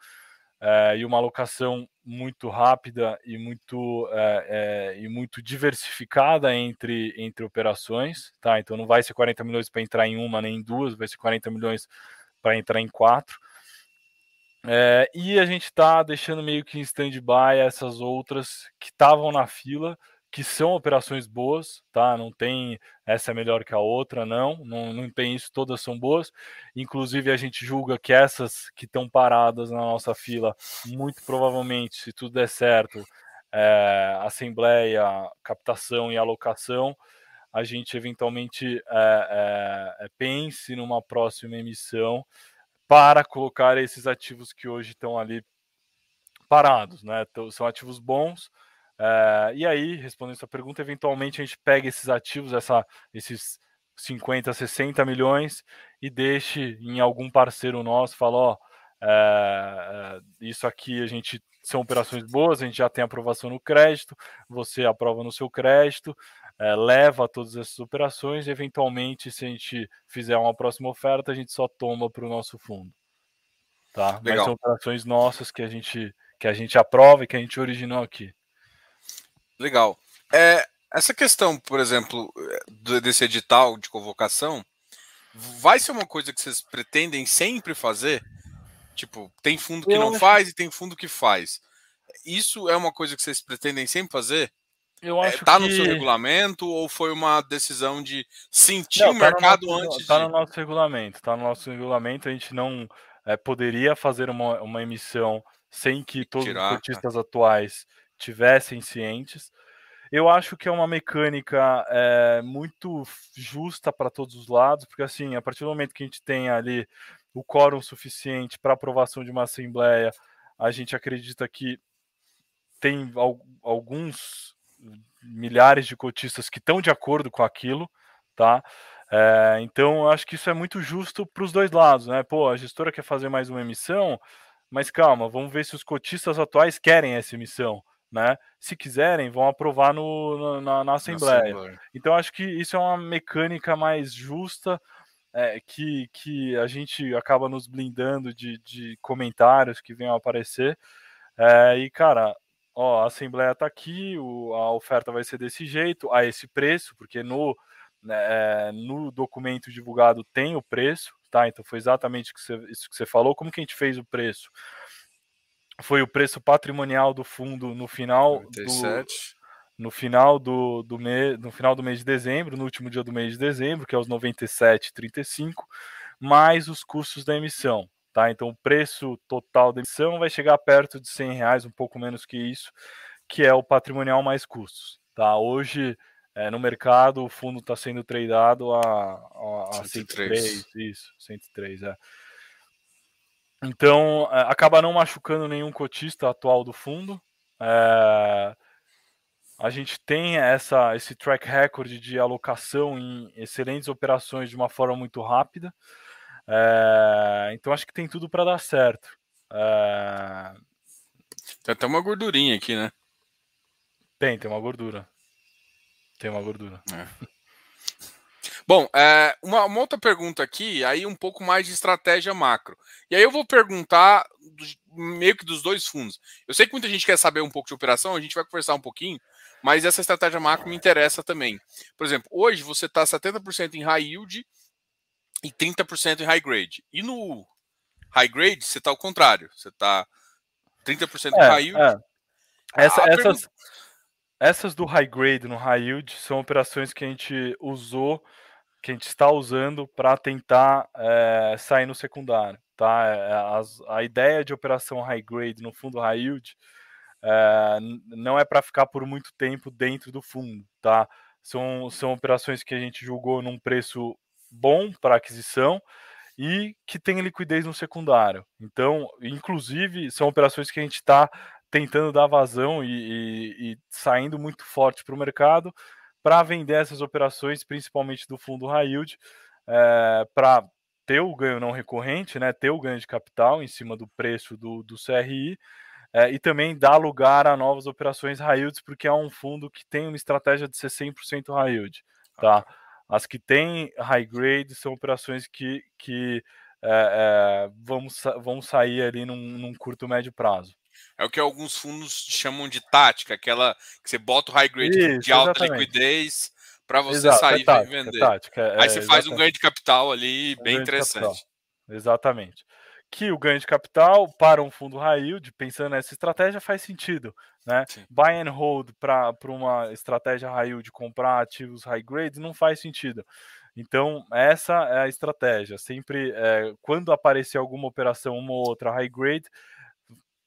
é, e uma alocação muito rápida e muito, é, é, e muito diversificada entre, entre operações, tá? Então não vai ser 40 milhões para entrar em uma nem em duas, vai ser 40 milhões para entrar em quatro. e a gente está deixando meio que em stand-by essas outras que estavam na fila que são operações boas, tá? Não tem essa é melhor que a outra, não, não, não tem isso, todas são boas. Inclusive, a gente julga que essas que estão paradas na nossa fila, muito provavelmente, se tudo der certo, é, assembleia, captação e alocação, a gente eventualmente é, pense numa próxima emissão para colocar esses ativos que hoje estão ali parados, né? Então, são ativos bons Uh, e aí, respondendo sua pergunta, eventualmente a gente pega esses ativos, essa, esses 50, 60 milhões e deixe em algum parceiro nosso, fala, ó, uh, isso aqui a gente são operações boas, a gente já tem aprovação no crédito, você aprova no seu crédito, leva todas essas operações e eventualmente, se a gente fizer uma próxima oferta, a gente só toma para o nosso fundo. Tá? Legal. Mas são operações nossas que a gente que a gente aprova e que a gente originou aqui. Legal. É, essa questão, por exemplo, desse edital de convocação, vai ser uma coisa que vocês pretendem sempre fazer? Tipo, tem fundo que Eu não faz e tem fundo que faz. Isso é uma coisa que vocês pretendem sempre fazer? Eu é, acho é, tá que... no seu regulamento ou foi uma decisão de sentir não, o tá mercado nosso, antes tá de... no nosso regulamento, tá no nosso regulamento, a gente não é, poderia fazer uma, uma emissão sem que todos Tirar, os cotistas tá. atuais tivessem cientes. Eu acho que é uma mecânica é, muito justa para todos os lados, porque assim, a partir do momento que a gente tem ali o quórum suficiente para aprovação de uma assembleia, a gente acredita que tem alguns milhares de cotistas que estão de acordo com aquilo, tá? É, então, acho que isso é muito justo para os dois lados, né? Pô, a gestora quer fazer mais uma emissão, mas calma, vamos ver se os cotistas atuais querem essa emissão né? Se quiserem, vão aprovar no, na, na Assembleia. Então, acho que isso é uma mecânica mais justa, é, que, que a gente acaba nos blindando de, de comentários que venham a aparecer. É, e, cara, ó, a Assembleia está aqui, o, a oferta vai ser desse jeito, a esse preço, porque no, né, é, no documento divulgado tem o preço, tá? Então foi exatamente isso que você falou. Como que a gente fez o preço? Foi o preço patrimonial do fundo no final 97. do no final do, do mês, no final do mês de dezembro, no último dia do mês de dezembro, que é os 97,35, mais os custos da emissão, tá? Então o preço total da emissão vai chegar perto de 100 reais, um pouco menos que isso, que é o patrimonial mais custos, tá? Hoje é, no mercado o fundo está sendo tradeado a, a, a 103. 103, isso, 103, é. Então, acaba não machucando nenhum cotista atual do fundo. É, a gente tem essa, esse track record de alocação em excelentes operações de uma forma muito rápida. É, então acho que tem tudo para dar certo. É... Tem até uma gordurinha aqui, né? Tem, tem uma gordura. Tem uma gordura. É. Bom, é, uma, uma, outra pergunta aqui, aí um pouco mais de estratégia macro. E aí eu vou perguntar do, meio que dos dois fundos. Eu sei que muita gente quer saber um pouco de operação, a gente vai conversar um pouquinho, mas essa estratégia macro me interessa também. Por exemplo, hoje você está 70% em high yield e 30% em high grade. E no high grade você está ao contrário. Você está 30% é, em high yield. É. Essa, essas, pergunta... essas do high grade no high yield são operações que a gente usou, que a gente está usando para tentar é, sair no secundário. Tá? É, as, a ideia de operação high grade no fundo high yield é, não é para ficar por muito tempo dentro do fundo, tá? São, são operações que a gente julgou num preço bom para aquisição e que tem liquidez no secundário. Então, inclusive, são operações que a gente está tentando dar vazão e, e, e saindo muito forte para o mercado para vender essas operações, principalmente do fundo high yield, é, para ter o ganho não recorrente, né, ter o ganho de capital em cima do preço do, do CRI é, e também dá lugar a novas operações high yields, porque é um fundo que tem uma estratégia de ser 100% high yield, tá? As que têm high grade são operações que, que é, é, vão, vão sair ali num, num, curto médio prazo. É o que alguns fundos chamam de tática, aquela que você bota o high grade Isso, de alta exatamente. liquidez para você Exato, sair é tática, e vender. Tática, é, Aí você faz um ganho de capital ali bem interessante. Exatamente que o ganho de capital para um fundo high yield, pensando nessa estratégia, faz sentido. Né? Buy and hold para uma estratégia high yield comprar ativos high grade não faz sentido. Então, essa é a estratégia. Sempre, é, quando aparecer alguma operação, uma ou outra high grade,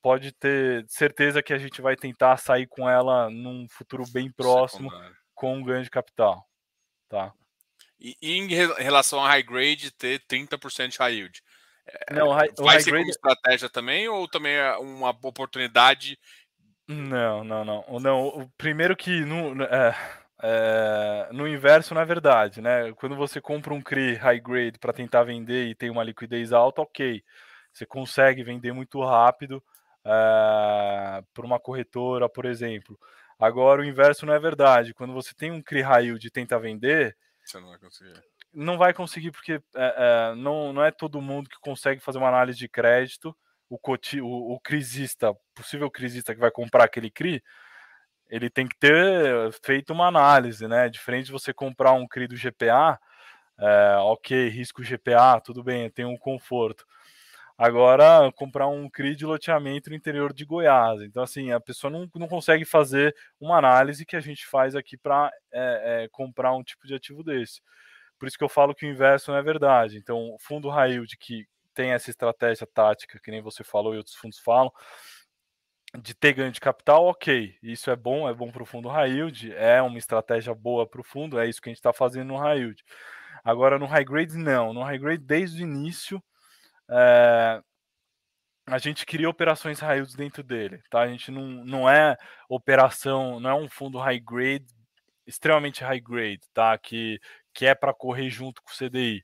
pode ter certeza que a gente vai tentar sair com ela num futuro bem próximo Secundário. com um ganho de capital. Tá? E, e em relação a high grade, ter 30% de high yield. Não, o high, vai ser grade... como estratégia também ou também é uma oportunidade? Não, não, não. Não, o primeiro que no, é, é, no inverso, na verdade, né? Quando você compra um CRI high grade para tentar vender e tem uma liquidez alta, ok. Você consegue vender muito rápido é, por uma corretora, por exemplo. Agora, o inverso não é verdade. Quando você tem um CRI high yield e tenta vender, você não vai conseguir não vai conseguir porque é, é, não, não é todo mundo que consegue fazer uma análise de crédito. O, coti, o, o crisista, possível crisista que vai comprar aquele CRI, ele tem que ter feito uma análise, né? Diferente de você comprar um CRI do GPA, é, ok, risco GPA, tudo bem, tem um conforto. Agora, comprar um CRI de loteamento no interior de Goiás. Então, assim, a pessoa não, não consegue fazer uma análise que a gente faz aqui para é, é, comprar um tipo de ativo desse. Por isso que eu falo que o inverso não é verdade. Então, fundo high que tem essa estratégia tática, que nem você falou e outros fundos falam, de ter ganho de capital, ok. Isso é bom, é bom para o fundo high yield, é uma estratégia boa para o fundo, é isso que a gente está fazendo no high yield. Agora, no high grade, não. No high grade, desde o início, é, a gente cria operações yields dentro dele, tá? A gente não, não é operação, não é um fundo high grade extremamente high grade, tá? Que, que é para correr junto com o CDI.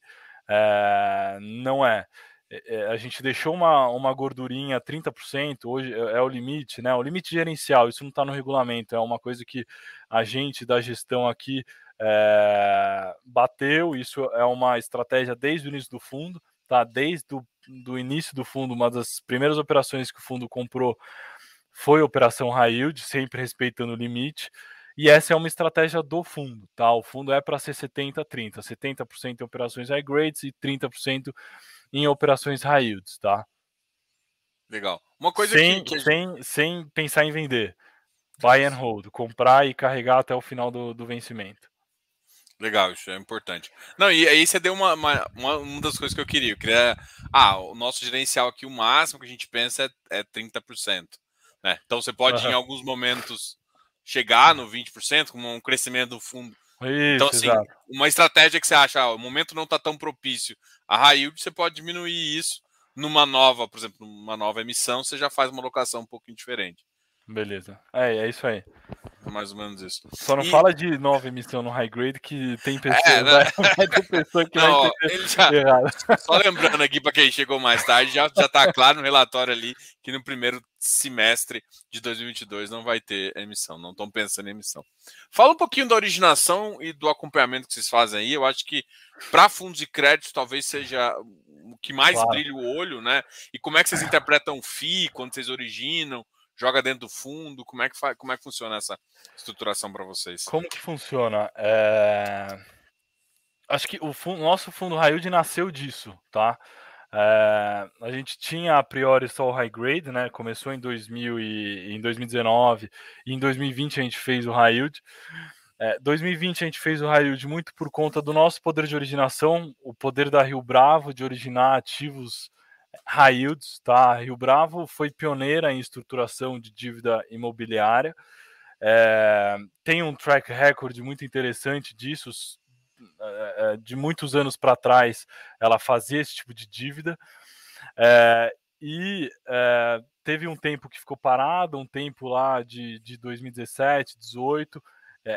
É, não é. é, é, a gente deixou uma, uma gordurinha 30%, hoje é, é o limite, né? O limite gerencial, isso não está no regulamento, é uma coisa que a gente da gestão aqui é, bateu, isso é uma estratégia desde o início do fundo, tá? Desde o do início do fundo, uma das primeiras operações que o fundo comprou foi a operação high yield, sempre respeitando o limite. E essa é uma estratégia do fundo, tá? O fundo é para ser 70 30, 70% em operações high grades e 30% em operações high yields, tá? Legal. Uma coisa sem, que, que sem, sem pensar em vender. Buy and hold, comprar e carregar até o final do, do vencimento. Legal, isso é importante. Não, e aí você deu uma, uma, uma, das coisas que eu queria. Eu queria. Ah, o nosso gerencial aqui, o máximo que a gente pensa é, é 30%. Né? Então você pode, uhum. em alguns momentos, chegar no 20%, com um crescimento do fundo isso, então, assim, exato. uma estratégia que você acha, ah, o momento não está tão propício a yield, você pode diminuir isso numa nova, por exemplo, numa nova emissão, você já faz uma locação um pouquinho diferente. Beleza. É, é isso aí. Mais ou menos isso. Só não e... fala de nova emissão no high grade que tem pessoas, é, né? vai, ter pessoa que não, vai já, errado. Só lembrando aqui para quem chegou mais tarde, já já tá claro no relatório ali que no primeiro semestre de 2022 não vai ter emissão, não estão pensando em emissão. Fala um pouquinho da originação e do acompanhamento que vocês fazem aí. Eu acho que para fundos de crédito talvez seja o que mais claro. brilha o olho, né? E como é que vocês interpretam o FII quando vocês originam? Joga dentro do fundo? Como é que, como é que funciona essa estruturação para vocês? Como que funciona? É... Acho que o fundo, nosso fundo Railde nasceu disso, tá? É... a gente tinha a priori só o high grade, né? Começou em 2000 e em 2019 e em 2020 a gente fez o high yield. É, 2020 a gente fez o high yield muito por conta do nosso poder de originação, o poder da Rio Bravo de originar ativos yields, tá? Rio Bravo foi pioneira em estruturação de dívida imobiliária, é, tem um track record muito interessante disso, é, de muitos anos para trás ela fazia esse tipo de dívida, é, e teve um tempo que ficou parado, um tempo lá de, de 2017, 18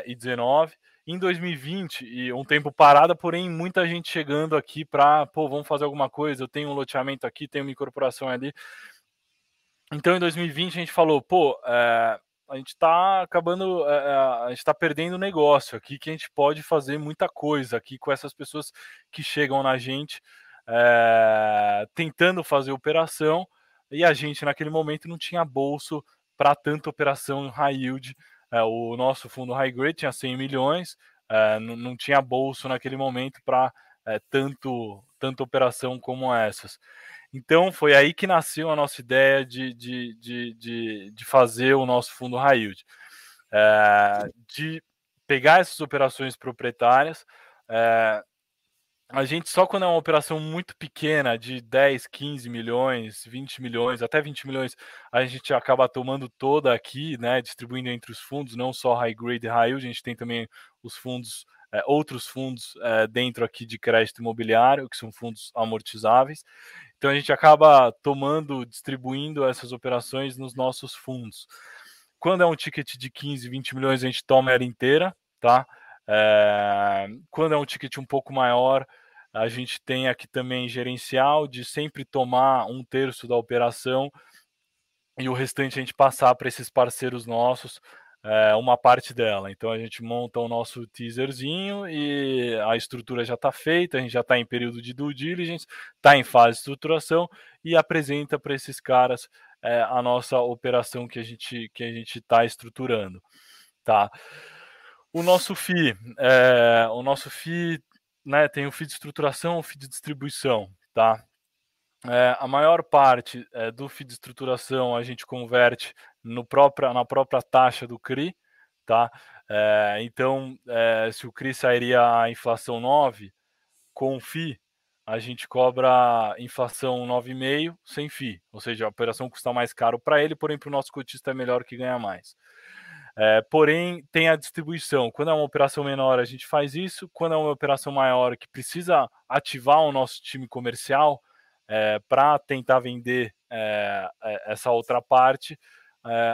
e 19, em 2020 e um tempo parada, porém muita gente chegando aqui para, pô, vamos fazer alguma coisa, eu tenho um loteamento aqui, tenho uma incorporação ali. Então em 2020 a gente falou, pô, é, a gente está acabando, é, a gente está perdendo negócio aqui, que a gente pode fazer muita coisa aqui com essas pessoas que chegam na gente é, tentando fazer operação e a gente naquele momento não tinha bolso para tanta operação high yield o nosso fundo high grade tinha 100 milhões, é, não, não, tinha bolso naquele momento para é, tanto tanta operação como essas. Então foi aí que nasceu a nossa ideia de, de, de, de, de fazer o nosso fundo high yield, é, de pegar essas operações proprietárias, é, a gente só quando é uma operação muito pequena, de 10, 15 milhões, 20 milhões, até 20 milhões, a gente acaba tomando toda aqui, né, distribuindo entre os fundos, não só high grade e high yield, a gente tem também os fundos, é, outros fundos é, dentro aqui de crédito imobiliário, que são fundos amortizáveis. Então a gente acaba tomando, distribuindo essas operações nos nossos fundos. Quando é um ticket de 15, 20 milhões, a gente toma ela inteira, tá? É, quando é um ticket um pouco maior, a gente tem aqui também gerencial de sempre tomar um terço da operação e o restante a gente passar para esses parceiros nossos é, uma parte dela. Então a gente monta o nosso teaserzinho e a estrutura já está feita, a gente já está em período de due diligence, está em fase de estruturação e apresenta para esses caras é, a nossa operação que a gente que a gente está estruturando, tá? O nosso FII, é, o nosso FII né, tem o FII de estruturação, o FII de distribuição, tá? É, a maior parte é, do FII de estruturação a gente converte no própria, na própria taxa do CRI, tá? É, então, é, se o CRI sairia a inflação 9, com o FII, a gente cobra inflação 9,5 sem FII, ou seja, a operação custa mais caro para ele, porém para o nosso cotista é melhor que ganha mais. É, porém, tem a distribuição. Quando é uma operação menor, a gente faz isso. Quando é uma operação maior que precisa ativar o nosso time comercial é, para tentar vender é, essa outra parte,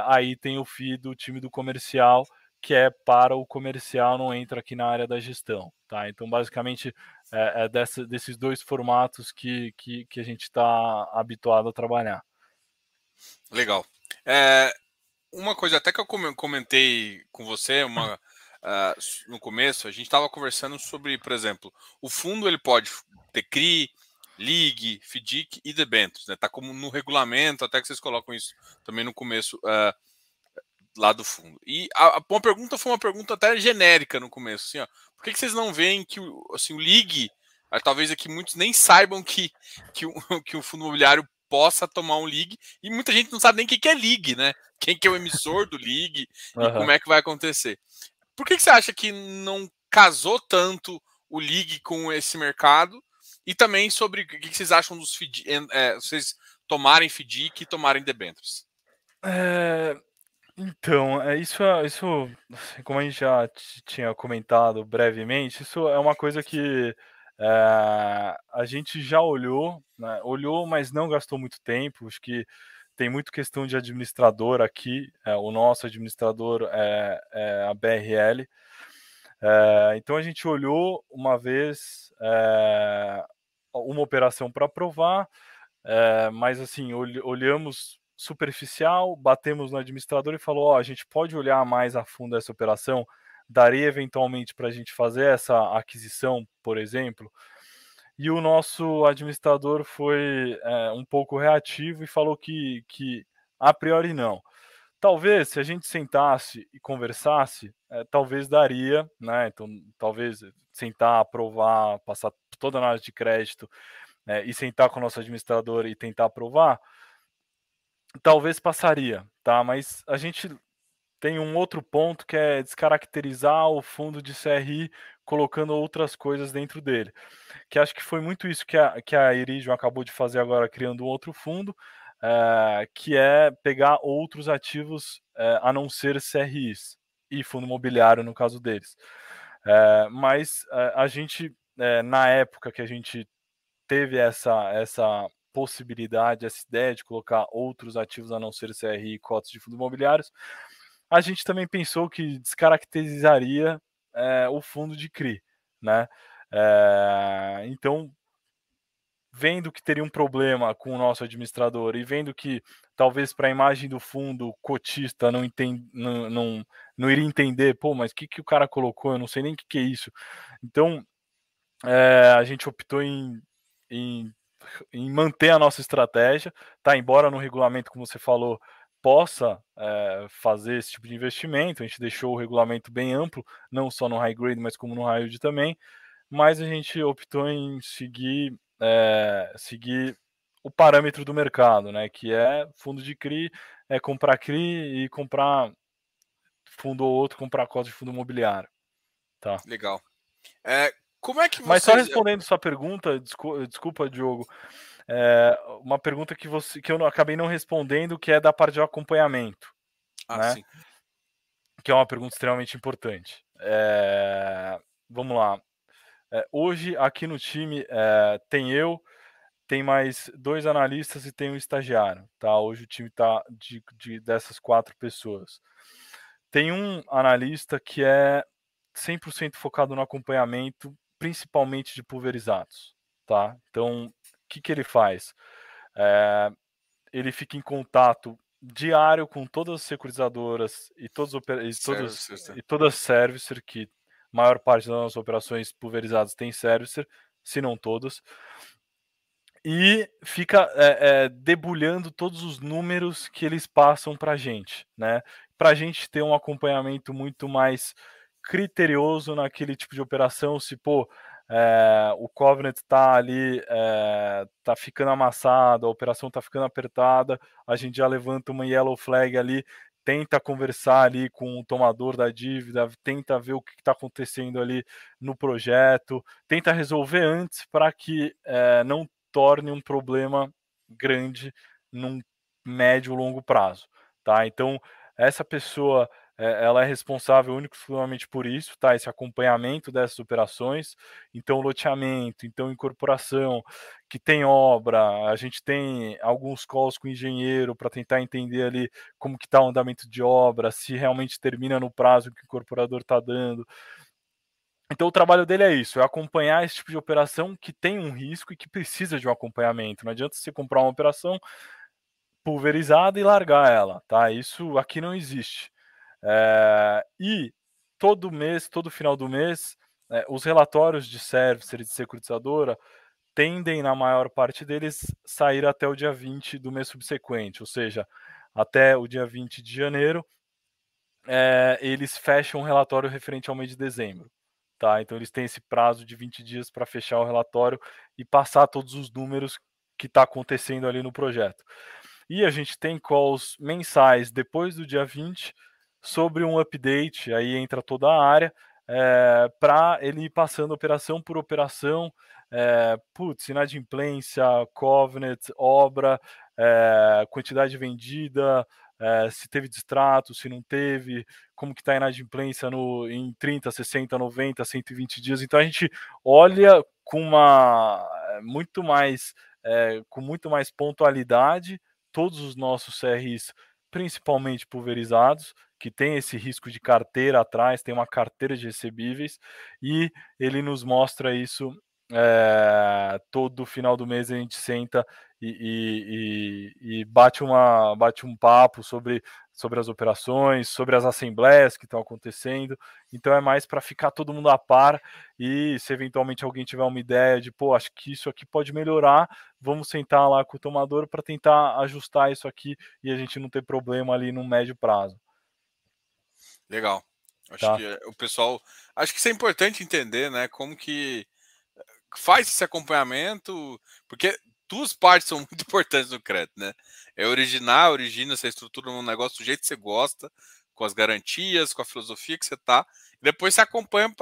aí tem o FII do time do comercial que é para o comercial, não entra aqui na área da gestão. Tá? Então, basicamente, é dessa, desses dois formatos que, que, que a gente está habituado a trabalhar. Legal. É, uma coisa até que eu comentei com você uma, uh, no começo, a gente estava conversando sobre, por exemplo, o fundo ele pode ter CRI, LIG, FDIC e debêntures, né? Tá como no regulamento, até que vocês colocam isso também no começo uh, lá do fundo. E a, a, uma pergunta foi uma pergunta até genérica no começo, assim, ó, por que, que vocês não veem que o, assim, o LIG, ah, talvez aqui muitos nem saibam que, que, o, que o fundo imobiliário possa tomar um LIG, e muita gente não sabe nem o que, é LIG, né? Quem que é o emissor do LIG uhum. e como é que vai acontecer. Por que, que você acha que não casou tanto o LIG com esse mercado? E também sobre o que vocês acham dos FIDIC, é, vocês tomarem FDIC e tomarem debêntures. É, então, é isso, isso, assim, como a gente já tinha comentado brevemente, isso é uma coisa que é, a gente já olhou, né, olhou, mas não gastou muito tempo. Acho que tem muito questão de administrador aqui. É, o nosso administrador é, é a BRL. É, então a gente olhou uma vez uma operação para aprovar, mas assim, olhamos superficial, batemos no administrador e falou: oh, a gente pode olhar mais a fundo essa operação, daria eventualmente para a gente fazer essa aquisição, por exemplo. E o nosso administrador foi é, um pouco reativo e falou que, que a priori não. Talvez, se a gente sentasse e conversasse, é, talvez daria, né? Então, talvez sentar, aprovar, passar toda a análise de crédito é, e sentar com o nosso administrador e tentar aprovar, talvez passaria, tá? Mas a gente tem um outro ponto que é descaracterizar o fundo de CRI colocando outras coisas dentro dele. Que acho que foi muito isso que a, que a Iridium acabou de fazer agora, criando um outro fundo, é, que é pegar outros ativos é, a não ser CRIs e fundo imobiliário no caso deles. É, mas a gente na época que a gente teve essa, essa possibilidade, essa ideia de colocar outros ativos a não ser CRI e cotas de fundos imobiliários, a gente também pensou que descaracterizaria é, o fundo de CRI, né? É, então, vendo que teria um problema com o nosso administrador e vendo que talvez para a imagem do fundo cotista não, entende, não, não, não iria entender, pô, mas o que, que o cara colocou? Eu não sei nem o que, que é isso. Então, é, a gente optou em, em, em, manter a nossa estratégia, tá? Embora no regulamento, como você falou, possa é, fazer esse tipo de investimento, a gente deixou o regulamento bem amplo, não só no high grade, mas como no high yield também, mas a gente optou em seguir, é, seguir o parâmetro do mercado, né? Que é fundo de CRI, é comprar CRI e comprar fundo ou outro, comprar cota de fundo imobiliário. Tá. Legal. É, como é que Mas só respondendo sua pergunta, desculpa, desculpa Diogo, é, uma pergunta que, você, que eu acabei não respondendo, que é da parte de acompanhamento. Ah, né? sim. Que é uma pergunta extremamente importante. É, vamos lá. É, hoje, aqui no time, é, tem eu, tem mais dois analistas e tem um estagiário. Tá? Hoje o time está de, de, dessas quatro pessoas. Tem um analista que é 100% focado no acompanhamento principalmente de pulverizados, tá? Então, que, que ele faz? É, ele fica em contato diário com todas as securitizadoras e todos e todos e todas as servicer que a maior parte das nossas operações pulverizadas tem servicer, se não todas, e fica é, é, debulhando todos os números que eles passam para a gente, né? Para a gente ter um acompanhamento muito mais criterioso naquele tipo de operação, se pô, é, o Covenant está ali, é, tá ficando amassado, a operação está ficando apertada, a gente já levanta uma yellow flag ali, tenta conversar ali com o tomador da dívida, tenta ver o que está acontecendo ali no projeto, tenta resolver antes para que é, não torne um problema grande num médio longo prazo, tá? Então essa pessoa é, ela é responsável único exclusivamente por isso, tá? Esse acompanhamento dessas operações, então loteamento, então incorporação, que tem obra, a gente tem alguns calls com engenheiro para tentar entender ali como que está o andamento de obra, se realmente termina no prazo que o incorporador está dando. Então o trabalho dele é isso, é acompanhar esse tipo de operação que tem um risco e que precisa de um acompanhamento. Não adianta você comprar uma operação pulverizada e largar ela, tá? Isso aqui não existe. É, e todo mês, todo final do mês, é, os relatórios de service de securitizadora tendem, na maior parte deles, sair até o dia 20 do mês subsequente, ou seja, até o dia 20 de janeiro, é, eles fecham um relatório referente ao mês de dezembro. Tá? Então eles têm esse prazo de 20 dias para fechar o relatório e passar todos os números que está acontecendo ali no projeto. E a gente tem calls mensais depois do dia 20 sobre um update, aí entra toda a área, é, eh, para ele ir passando operação por operação, é, putz, inadimplência, covenant, obra, é, quantidade vendida, é, se teve distrato, se não teve, como que está a inadimplência no, em 30, 60, 90, 120 dias. Então a gente olha com uma muito mais é, com muito mais pontualidade todos os nossos CRIs, principalmente pulverizados, que tem esse risco de carteira atrás, tem uma carteira de recebíveis, e ele nos mostra isso é, todo final do mês a gente senta e, e, e, bate, uma, bate um papo sobre, sobre as operações, sobre as assembleias que estão acontecendo. Então é mais para ficar todo mundo a par e se eventualmente alguém tiver uma ideia de, pô, acho que isso aqui pode melhorar, vamos sentar lá com o tomador para tentar ajustar isso aqui e a gente não ter problema ali no médio prazo. Legal. Acho tá. que o pessoal. Acho que isso é importante entender, né? Como que faz esse acompanhamento, porque duas partes são muito importantes no crédito, né? É originar, origina essa estrutura um negócio do jeito que você gosta, com as garantias, com a filosofia que você tá, e depois você acompanha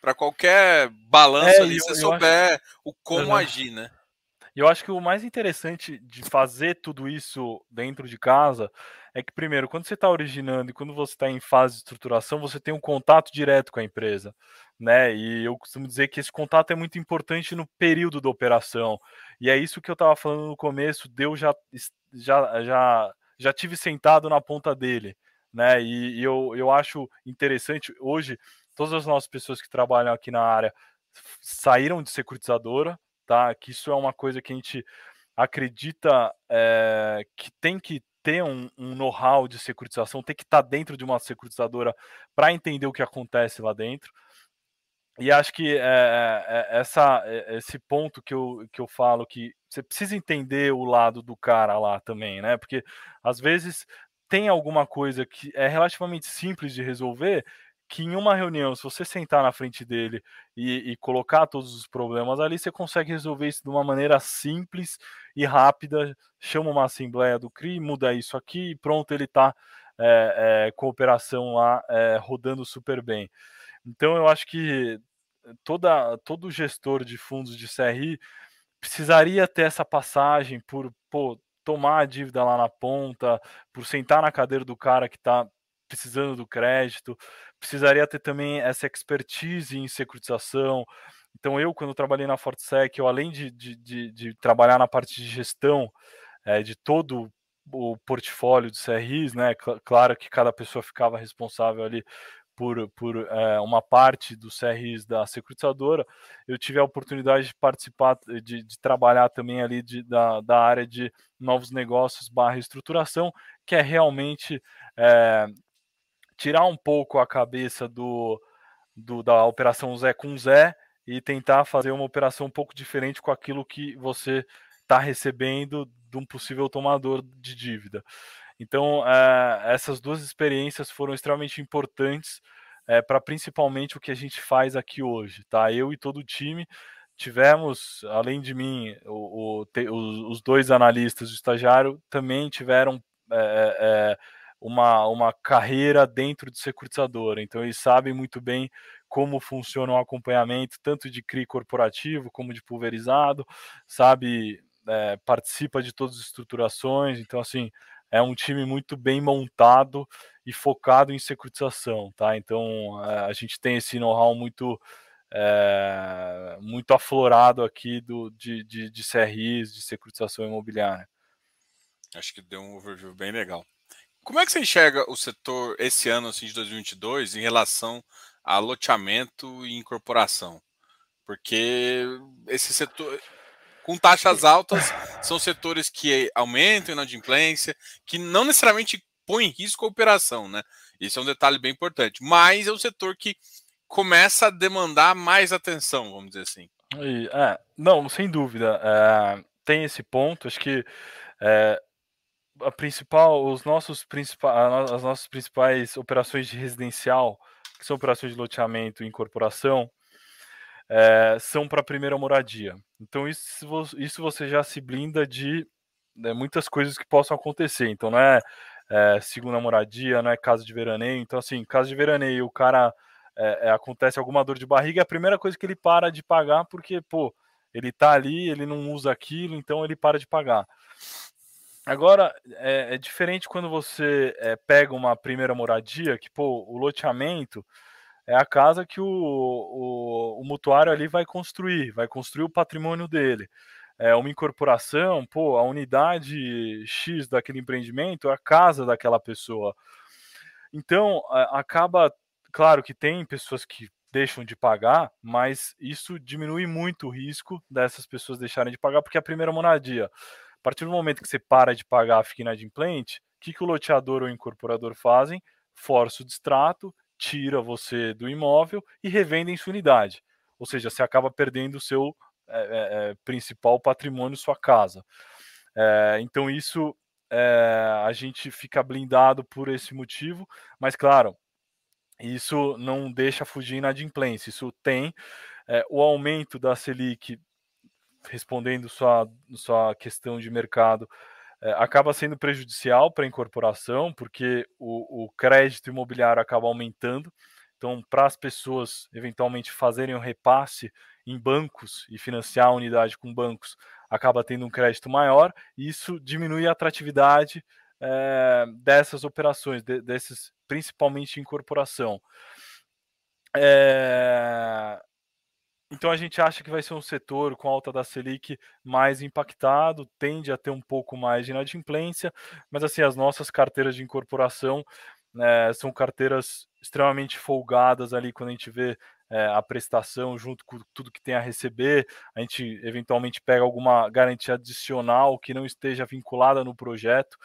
para qualquer balanço é, ali, eu, você eu souber acho... o como agir, né? Eu acho que o mais interessante de fazer tudo isso dentro de casa é que, primeiro, quando você está originando e quando você está em fase de estruturação, você tem um contato direto com a empresa. Né? E eu costumo dizer que esse contato é muito importante no período da operação. E é isso que eu estava falando no começo, Deus já, já, já, já tive sentado na ponta dele. Né? E, e eu, eu acho interessante, hoje, todas as nossas pessoas que trabalham aqui na área saíram de securitizadora, tá? Que isso é uma coisa que a gente acredita é, que tem que ter um, um know-how de securitização, tem que estar tá dentro de uma securitizadora para entender o que acontece lá dentro. E acho que é, é, essa, esse ponto que eu, que eu falo que você precisa entender o lado do cara lá também, né? Porque às vezes tem alguma coisa que é relativamente simples de resolver que em uma reunião, se você sentar na frente dele e, e, colocar todos os problemas ali, você consegue resolver isso de uma maneira simples e rápida. Chama uma assembleia do CRI, muda isso aqui e pronto, ele está é, é, com operação lá é, rodando super bem. Então eu acho que toda, todo gestor de fundos de CRI precisaria ter essa passagem por pô, tomar a dívida lá na ponta, por sentar na cadeira do cara que está precisando do crédito, precisaria ter também essa expertise em securitização. Então, eu, quando trabalhei na Fortsec, eu além de, de, de, de trabalhar na parte de gestão é, de todo o portfólio de CRIs, né? Claro que cada pessoa ficava responsável ali por, por é, uma parte dos CRIs da securitizadora, eu tive a oportunidade de participar, de, de trabalhar também ali de, da, da área de novos negócios barra estruturação, que é realmente é, tirar um pouco a cabeça do, do, da operação Zé com Zé e tentar fazer uma operação um pouco diferente com aquilo que você está recebendo de um possível tomador de dívida. Então, é, essas duas experiências foram extremamente importantes é, para principalmente o que a gente faz aqui hoje. Tá? Eu e todo o time tivemos, além de mim, o, o, te, os, os, dois analistas do estagiário também tiveram é, uma, uma carreira dentro de securitizadora, então eles sabem muito bem como funciona o acompanhamento, tanto de CRI corporativo como de pulverizado, sabe, é, participa de todas as estruturações, então assim, é um time muito bem montado e focado em securitização, tá? Então a gente tem esse know-how muito é, muito aflorado aqui do, de, de, de CRIs, de securitização imobiliária. Acho que deu um overview bem legal. Como é que você enxerga o setor esse ano assim, de 2022 em relação a loteamento e incorporação? Porque esse setor, com taxas altas, são setores que aumentam a inadimplência, que não necessariamente põem em risco a operação, né? Isso é um detalhe bem importante. Mas é um setor que começa a demandar mais atenção, vamos dizer assim. É, não, sem dúvida. É, tem esse ponto. Acho que é, a principal, os nossos principais, as nossas principais operações de residencial, que são operações de loteamento e incorporação, é, são para a primeira moradia. Então isso, isso você já se blinda de né, muitas coisas que possam acontecer. Então não é, é, segunda moradia, não é casa de veraneio. Então assim, casa de veraneio, o cara é, acontece alguma dor de barriga, é a primeira coisa que ele para de pagar porque pô, ele tá ali, ele não usa aquilo, então ele para de pagar. Agora, é, é diferente quando você é, pega uma primeira moradia, que, pô, o loteamento, é a casa que o, o, o mutuário ali vai construir, vai construir o patrimônio dele. É uma incorporação, pô, a unidade X daquele empreendimento é a casa daquela pessoa. Então, acaba, claro que tem pessoas que deixam de pagar, mas isso diminui muito o risco dessas pessoas deixarem de pagar, porque a primeira moradia, a partir do momento que você para de pagar, fica inadimplente, o que, que o loteador ou o incorporador fazem? Força o distrato tira você do imóvel e revende em sua unidade. Ou seja, você acaba perdendo o seu é, é, principal patrimônio, sua casa. É, então, isso a gente fica blindado por esse motivo, mas claro, isso não deixa fugir inadimplência. Isso tem o aumento da Selic, respondendo sua, sua questão de mercado, é, acaba sendo prejudicial para a incorporação, porque o, o crédito imobiliário acaba aumentando. Então, para as pessoas eventualmente fazerem um repasse em bancos e financiar a unidade com bancos, acaba tendo um crédito maior, e isso diminui a atratividade é, dessas operações, de, desses, principalmente incorporação. É, então a gente acha que vai ser um setor com alta da Selic mais impactado, tende a ter um pouco mais de inadimplência, mas assim, as nossas carteiras de incorporação né, são carteiras extremamente folgadas ali quando a gente vê é, a prestação junto com tudo que tem a receber, a gente eventualmente pega alguma garantia adicional que não esteja vinculada no projeto,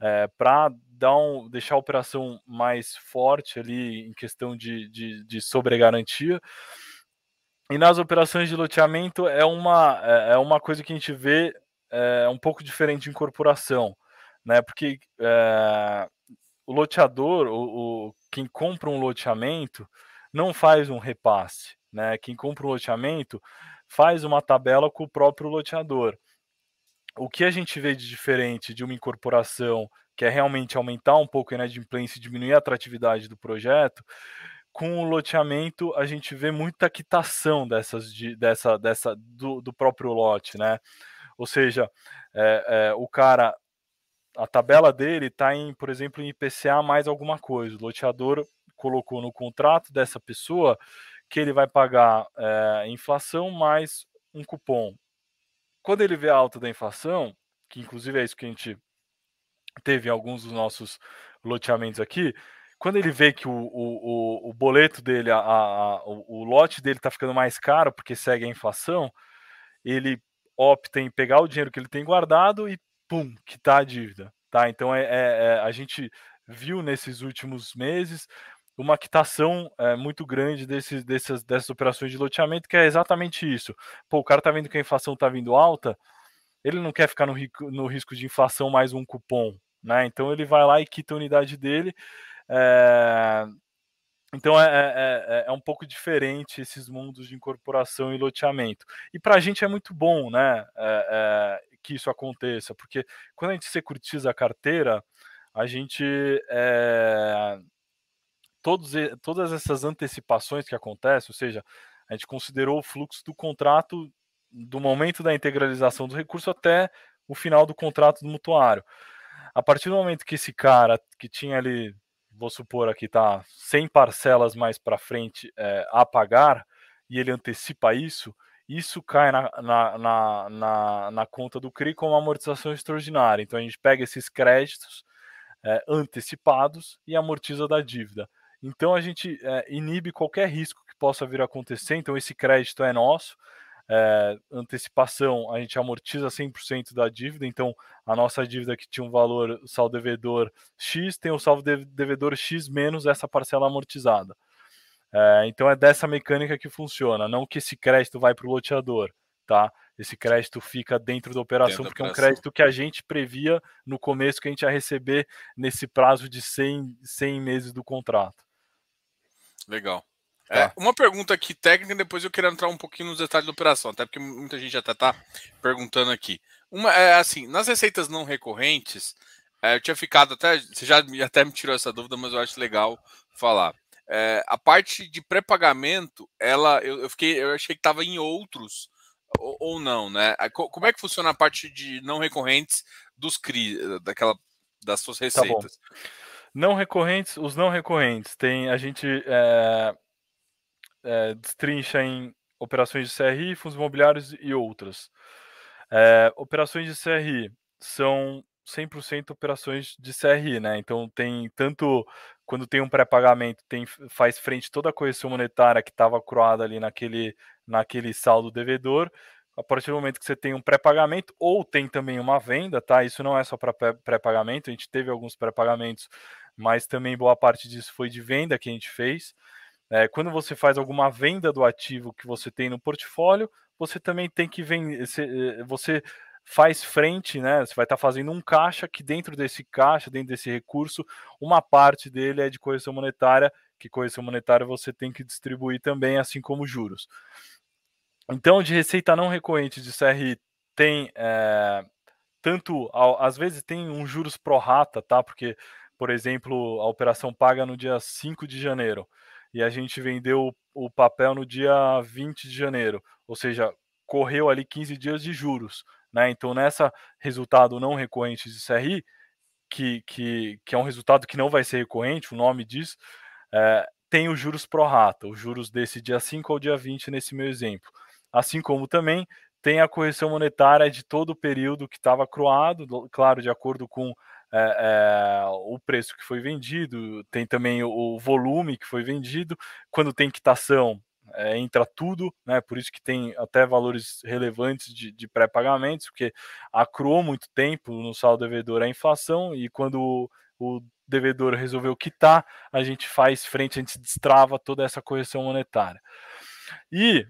é, para um, deixar a operação mais forte ali em questão de, de, de sobregarantia. E nas operações de loteamento é uma, é, é uma coisa que a gente vê é, um pouco diferente de incorporação, né? Porque é, o loteador, o, o, quem compra um loteamento, não faz um repasse, né? Quem compra um loteamento faz uma tabela com o próprio loteador. O que a gente vê de diferente de uma incorporação, que é realmente aumentar um pouco a inadimplência e diminuir a atratividade do projeto, com o loteamento a gente vê muita quitação dessas de, dessa, dessa do, do próprio lote, né? Ou seja, é, é, o cara, a tabela dele está em, por exemplo, em IPCA mais alguma coisa. O loteador colocou no contrato dessa pessoa que ele vai pagar é, inflação mais um cupom. Quando ele vê a alta da inflação, que inclusive é isso que a gente teve em alguns dos nossos loteamentos aqui, quando ele vê que o, o, o boleto dele, a, a, o, o lote dele está ficando mais caro porque segue a inflação, ele opta em pegar o dinheiro que ele tem guardado e pum, quitar a dívida. Tá? Então é, é, é a gente viu nesses últimos meses uma quitação é, muito grande desses, dessas, dessas operações de loteamento, que é exatamente isso. Pô, o cara tá vendo que a inflação tá vindo alta, ele não quer ficar no, no risco de inflação mais um cupom, né? Então ele vai lá e quita a unidade dele é, então é, é, é, é, um pouco diferente esses mundos de incorporação e loteamento. E para a gente é muito bom né, é, que isso aconteça, porque quando a gente securitiza a carteira, a gente. Todos, todas essas antecipações que acontecem, ou seja, a gente considerou o fluxo do contrato do momento da integralização do recurso até o final do contrato do mutuário. A partir do momento que esse cara que tinha ali vou supor aqui, tá 100 parcelas mais para frente é, a pagar, e ele antecipa isso, isso cai na, na, na, na, na conta do CRI como amortização extraordinária. Então a gente pega esses créditos é, antecipados e amortiza da dívida. Então a gente é, inibe qualquer risco que possa vir a acontecer. Então esse crédito é nosso. É, antecipação, a gente amortiza 100% da dívida, então a nossa dívida que tinha um valor saldo devedor X tem o saldo devedor X menos essa parcela amortizada. É, então é dessa mecânica que funciona, não que esse crédito vai para o loteador, tá? Esse crédito fica dentro da operação, dentro porque é um crédito que a gente previa no começo que a gente ia receber nesse prazo de 100, 100 meses do contrato. Legal. É, tá. uma pergunta aqui técnica, depois eu quero entrar um pouquinho nos detalhes da operação, até porque muita gente já está perguntando aqui. Uma, é, assim, nas receitas não recorrentes, é, eu tinha ficado até. Você já até me tirou essa dúvida, mas eu acho legal falar. É, a parte de pré-pagamento, ela, eu, eu, fiquei, eu achei que estava em outros ou, ou, não, né? Como é que funciona a parte de não recorrentes dos CRI, daquela das suas tá receitas? Tá não recorrentes, os não recorrentes tem a gente é, é, destrincha em operações de CRI, fundos imobiliários e outras. É, operações de CRI são 100% operações de CRI, né? Então tem tanto quando tem um pré-pagamento, tem faz frente toda a correção monetária que estava croada ali naquele naquele saldo devedor. A partir do momento que você tem um pré-pagamento ou tem também uma venda, tá? Isso não é só para pré-pagamento, a gente teve alguns pré-pagamentos, mas também boa parte disso foi de venda que a gente fez. É, quando você faz alguma venda do ativo que você tem no portfólio, você também tem que vender. Você faz frente, né? Você vai estar tá fazendo um caixa que dentro desse caixa, dentro desse recurso, uma parte dele é de correção monetária, que correção monetária você tem que distribuir também, assim como juros. Então, de receita não recorrente de CRI tem é, tanto, às vezes tem um juros pro rata, tá? Porque, por exemplo, a operação paga no dia 5 de janeiro e a gente vendeu o papel no dia 20 de janeiro, ou seja, correu ali 15 dias de juros. Né? Então, nessa resultado não recorrente de CRI, que, que, que é um resultado que não vai ser recorrente, o nome diz, é, tem os juros pro rata, os juros desse dia 5 ao dia 20 nesse meu exemplo. Assim como também tem a correção monetária de todo o período que estava croado, claro, de acordo com é, é, o preço que foi vendido, tem também o, volume que foi vendido. Quando tem quitação, é, entra tudo, né? Por isso que tem até valores relevantes de, de pré-pagamentos, porque acruou muito tempo no saldo devedor a inflação e quando o, o devedor resolveu quitar, a gente faz frente, a gente destrava toda essa correção monetária. E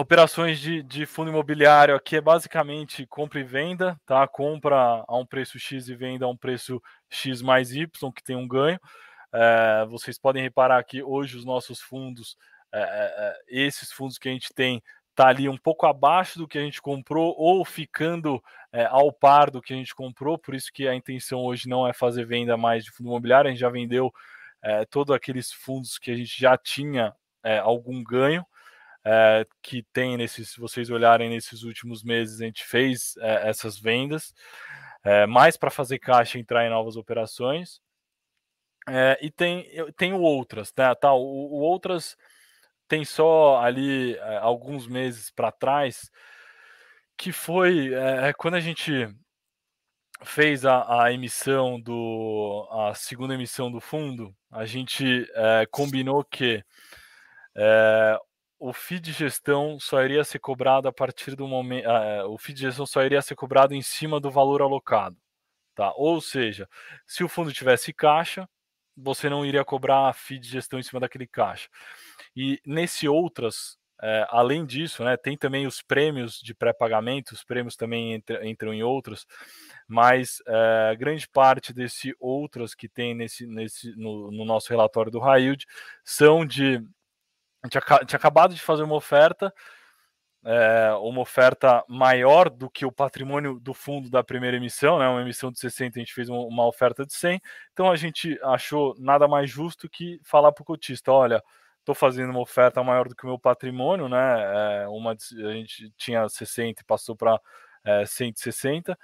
operações de, de, fundo imobiliário aqui é basicamente compra e venda, tá? Compra a um preço X e venda a um preço X mais Y, que tem um ganho. É, vocês podem reparar que hoje os nossos fundos é, é, esses fundos que a gente tem tá ali um pouco abaixo do que a gente comprou ou ficando é, ao par do que a gente comprou, por isso que a intenção hoje não é fazer venda mais de fundo imobiliário, a gente já vendeu é, todos aqueles fundos que a gente já tinha é, algum ganho, é, que tem nesses, se vocês olharem nesses últimos meses, a gente fez essas vendas, mais para fazer caixa e entrar em novas operações. e tem, tem outras, né? Tá, o, o outras tem só ali é, alguns meses para trás, que foi é, quando a gente fez a, a, emissão do a segunda emissão do fundo, a gente é, combinou que é, o FII de gestão só iria ser cobrado a partir do momento, é, o FII de gestão só iria ser cobrado em cima do valor alocado, tá? Ou seja, se o fundo tivesse caixa, você não iria cobrar a FII de gestão em cima daquele caixa. E nesse outras, é, além disso, né, tem também os prêmios de pré-pagamento, os prêmios também entram, em outros, mas é, grande parte desse outras que tem nesse, nesse, no, no nosso relatório do Railde são de. A gente tinha acabado de fazer uma oferta, é, uma oferta maior do que o patrimônio do fundo da primeira emissão, né, uma emissão de 60, a gente fez uma, oferta de 100, então a gente achou nada mais justo que falar para o cotista: olha estou fazendo uma oferta maior do que o meu patrimônio, né? É, uma a gente tinha 60 e passou para é, 160.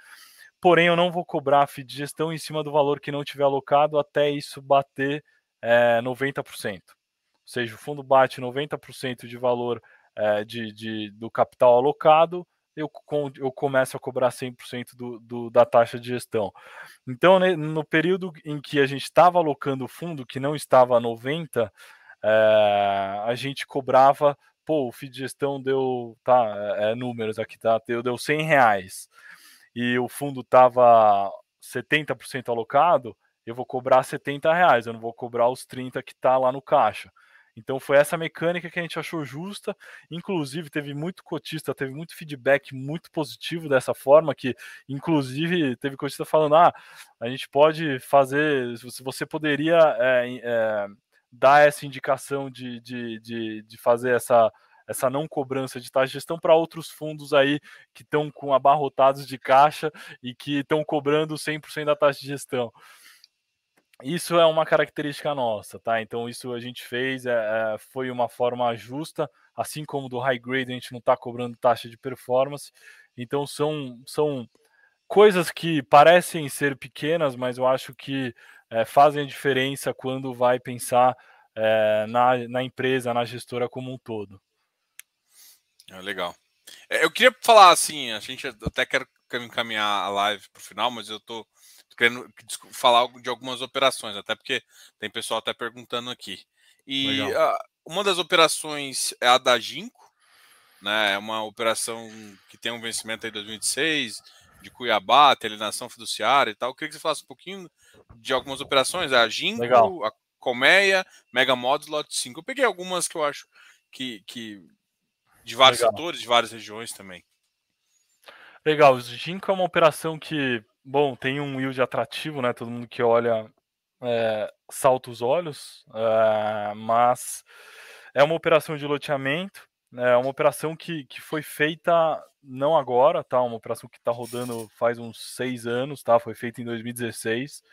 porém eu não vou cobrar a FII de gestão em cima do valor que não tiver alocado até isso bater é, 90%. Ou seja, o fundo bate 90% de valor é, de, de, do capital alocado, eu, eu começo a cobrar 100% do, do, da taxa de gestão. Então, né, no período em que a gente estava alocando o fundo, que não estava a 90%, é, a gente cobrava, pô, o FII de gestão deu, tá, é, é números aqui, tá, deu, deu 100 reais, e o fundo estava 70% alocado, eu vou cobrar 70 reais, eu não vou cobrar os 30 que está lá no caixa. Então foi essa mecânica que a gente achou justa. Inclusive, teve muito cotista, teve muito feedback muito positivo dessa forma, que inclusive teve cotista falando: ah, a gente pode fazer, se você poderia é, é, dar essa indicação de, de, de, de fazer essa essa não cobrança de taxa de gestão para outros fundos aí que estão com abarrotados de caixa e que estão cobrando 100% da taxa de gestão. Isso é uma característica nossa, tá? Então isso a gente fez, é, é, foi uma forma justa, assim como do high grade a gente não está cobrando taxa de performance. Então são, são coisas que parecem ser pequenas, mas eu acho que é, fazem a diferença quando vai pensar é, na, na empresa, na gestora como um todo. É, legal. Eu queria falar assim, a gente até quer encaminhar a live para o final, mas eu tô querendo falar de algumas operações, até porque tem pessoal até perguntando aqui. E a, uma das operações é a da Ginkgo, né? É uma operação que tem um vencimento aí em 2026, de Cuiabá, alienação fiduciária e tal. Eu queria que você falasse um pouquinho de algumas operações. A Ginkgo, Legal. a Colmeia, Mega Mods, Lot 5. Eu peguei algumas que eu acho que, que de vários Legal. setores, de várias regiões também. Legal, o Ginkgo é uma operação que Bom, tem um yield atrativo, né? Todo mundo que olha é, salta os olhos, é, mas é uma operação de loteamento, é uma operação que, que foi feita não agora, tá? Uma operação que está rodando faz uns seis anos, tá? Foi feita em 2016.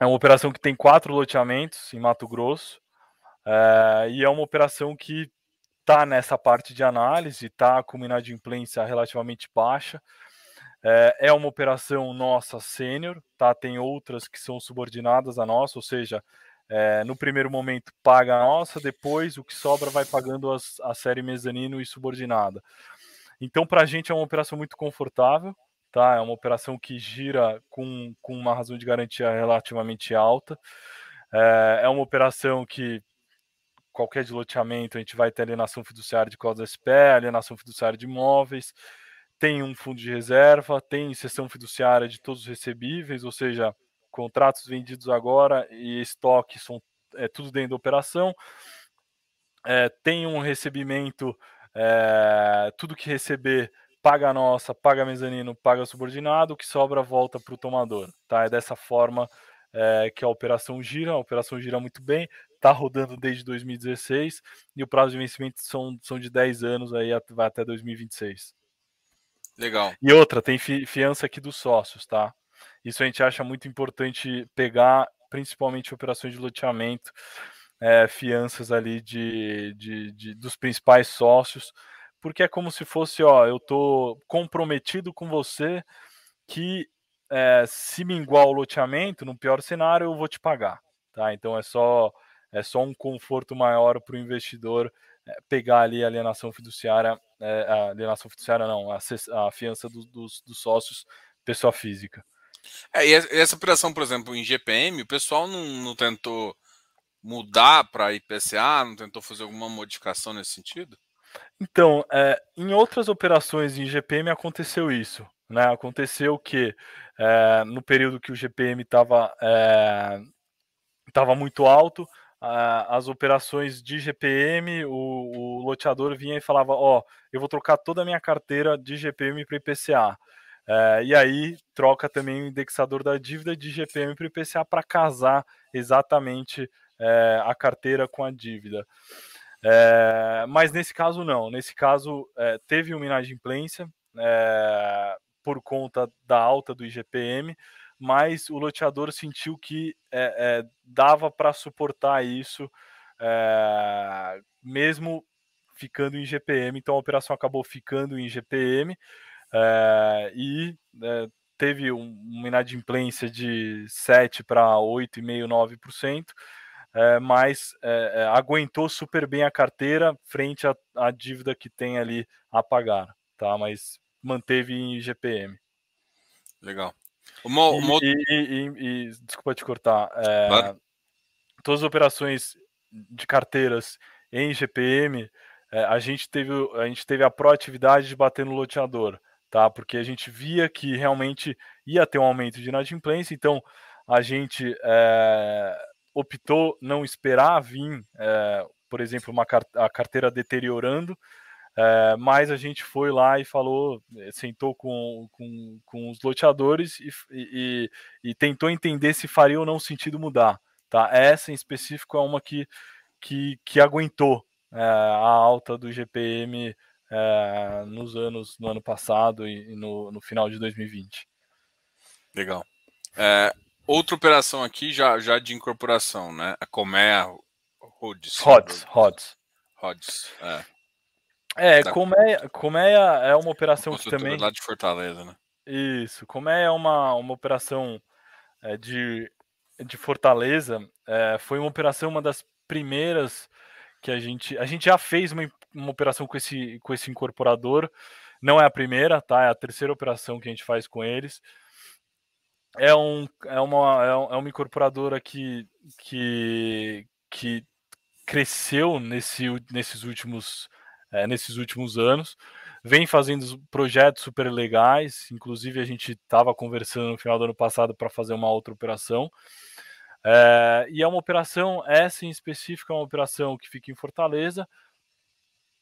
É uma operação que tem quatro loteamentos em Mato Grosso é, e é uma operação que está nessa parte de análise, está com uma inadimplência relativamente baixa. É, é uma operação nossa sênior, tá? Tem outras que são subordinadas à nossa, ou seja, é, no primeiro momento paga a nossa, depois o que sobra vai pagando as, a série mezanino e subordinada. Então, para a gente é uma operação muito confortável, tá? É uma operação que gira com, com uma razão de garantia relativamente alta. É, é uma operação que qualquer de loteamento a gente vai ter alienação fiduciária de causa SPE, alienação fiduciária de imóveis tem um fundo de reserva, tem sessão fiduciária de todos os recebíveis, ou seja, contratos vendidos agora e estoque são é, tudo dentro da operação. É, tem um recebimento, é, tudo que receber paga a nossa, paga mezanino, paga subordinado, o que sobra volta para o tomador. Tá? É dessa forma é, que a operação gira, a operação gira muito bem, está rodando desde 2016 e o prazo de vencimento são, são de 10 anos, aí vai até 2026. Legal. E outra, tem fi fiança aqui dos sócios, tá? Isso a gente acha muito importante pegar, principalmente operações de loteamento, é, fianças ali de, de, de, dos principais sócios, porque é como se fosse, ó, eu tô comprometido com você que é, se minguar o loteamento, no pior cenário, eu vou te pagar, tá? Então é só é só um conforto maior para o investidor é, pegar ali a alienação fiduciária, é, a alienação fiduciária não, a, a fiança do, dos, dos sócios, pessoa física. É, e essa operação, por exemplo, em GPM, o pessoal não, não tentou mudar para IPCA, não tentou fazer alguma modificação nesse sentido? Então, é, em outras operações em GPM aconteceu isso. Né? Aconteceu que é, no período que o GPM estava é, muito alto, as operações de GPM, o, o, loteador vinha e falava: Ó, oh, eu vou trocar toda a minha carteira de GPM para IPCA. É, e aí troca também o indexador da dívida de GPM para IPCA para casar exatamente é, a carteira com a dívida. É, mas nesse caso não, nesse caso teve uma inadimplência por conta da alta do IGPM, mas o loteador sentiu que é, é, dava para suportar isso, é, mesmo ficando em GPM. Então a operação acabou ficando em GPM e teve uma inadimplência de 7 para 8,5%, 9%, é, mas é, aguentou super bem a carteira frente à, dívida que tem ali a pagar, tá? Mas manteve em GPM. Legal. Uma, uma... E, e, e, desculpa te cortar. É, claro. Todas as operações de carteiras em GPM, é, a, gente teve, a gente teve a proatividade de bater no loteador, tá? Porque a gente via que realmente ia ter um aumento de inadimplência, então a gente é, optou não esperar vir, é, por exemplo, uma a carteira deteriorando, é, mas a gente foi lá e falou, eh, sentou com, com, com os loteadores e, e, e, tentou entender se faria ou não sentido mudar. Tá? Essa em específico é uma que, que, que aguentou é, a alta do GPM é, nos anos no ano passado e, no, no final de 2020. Legal. É, outra operação aqui já, já de incorporação, né? A Comea Rhodes. Rhodes. Rhodes. Rhodes. É. É, da... Colmeia, Colmeia é uma operação que também. lá de Fortaleza, né? Isso, Colmeia é uma, uma operação é, de, de Fortaleza. É, foi uma operação, uma das primeiras que a gente. A gente já fez uma, uma operação com esse, com esse incorporador. Não é a primeira, tá? É a terceira operação que a gente faz com eles. É, um, é, uma, é, uma incorporadora que, que, que cresceu nesse, nesses últimos é, nesses últimos anos. Vem fazendo projetos super legais, inclusive a gente estava conversando no final do ano passado para fazer uma outra operação. É, e é uma operação, essa em específico, é uma operação que fica em Fortaleza.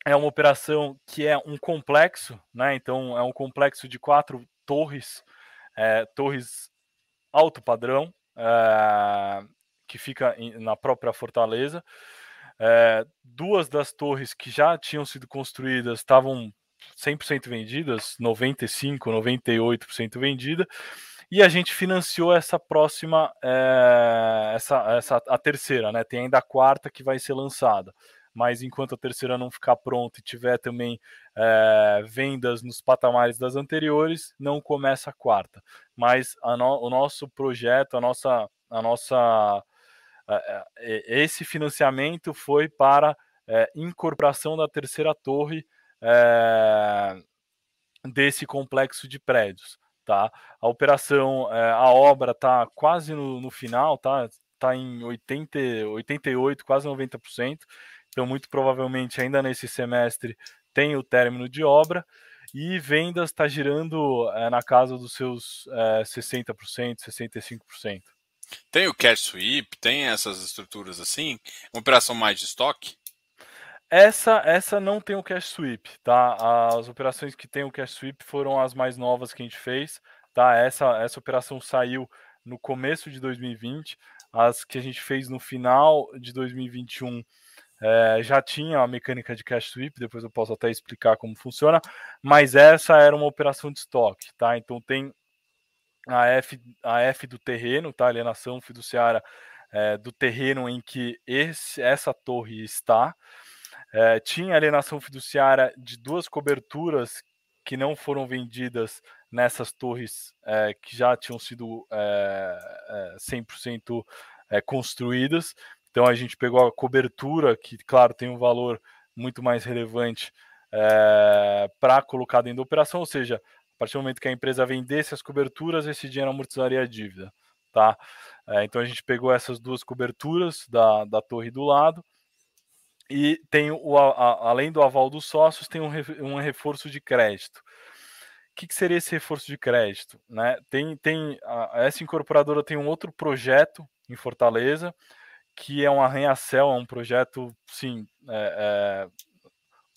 É uma operação que é um complexo, né? Então é um complexo de quatro torres, é, torres alto padrão, é, que fica na própria Fortaleza. É, duas das torres que já tinham sido construídas estavam 100% vendidas, 95%, 98% vendida, e a gente financiou essa próxima, é, essa, essa, a terceira, né? Tem ainda a quarta que vai ser lançada. Mas enquanto a terceira não ficar pronta e tiver também é, vendas nos patamares das anteriores, não começa a quarta. Mas a no, o nosso projeto, a nossa, a nossa esse financiamento foi para é, incorporação da terceira torre é, desse complexo de prédios. Tá? A operação, é, a obra está quase no, no, final, tá? Está em 80, 88, quase 90%. Então, muito provavelmente, ainda nesse semestre, tem o término de obra e vendas está girando é, na casa dos seus é, 60%, 65%. Tem o cash sweep, tem essas estruturas assim? Uma operação mais de estoque? Essa, essa não tem o cash sweep, tá? As operações que tem o cash sweep foram as mais novas que a gente fez, tá? Essa, essa operação saiu no começo de 2020, as que a gente fez no final de 2021 é, já tinha a mecânica de cash sweep, depois eu posso até explicar como funciona, mas essa era uma operação de estoque, tá? Então tem a F, a F do terreno, tá? Alienação fiduciária é, do terreno em que esse, essa torre está. É, tinha alienação fiduciária de duas coberturas que não foram vendidas nessas torres é, que já tinham sido é, 100% é, construídas. Então a gente pegou a cobertura, que, claro, tem um valor muito mais relevante para colocar dentro da operação, ou seja, partir do momento que a empresa vendesse as coberturas, esse dinheiro amortizaria a dívida, tá? É, então a gente pegou essas duas coberturas da, da torre do lado e tem o, a, além do aval dos sócios, tem um, um reforço de crédito. O que, que, seria esse reforço de crédito? Né? Tem, tem a, essa incorporadora tem um outro projeto em Fortaleza que é um arranha-céu, é um projeto, sim, é, é,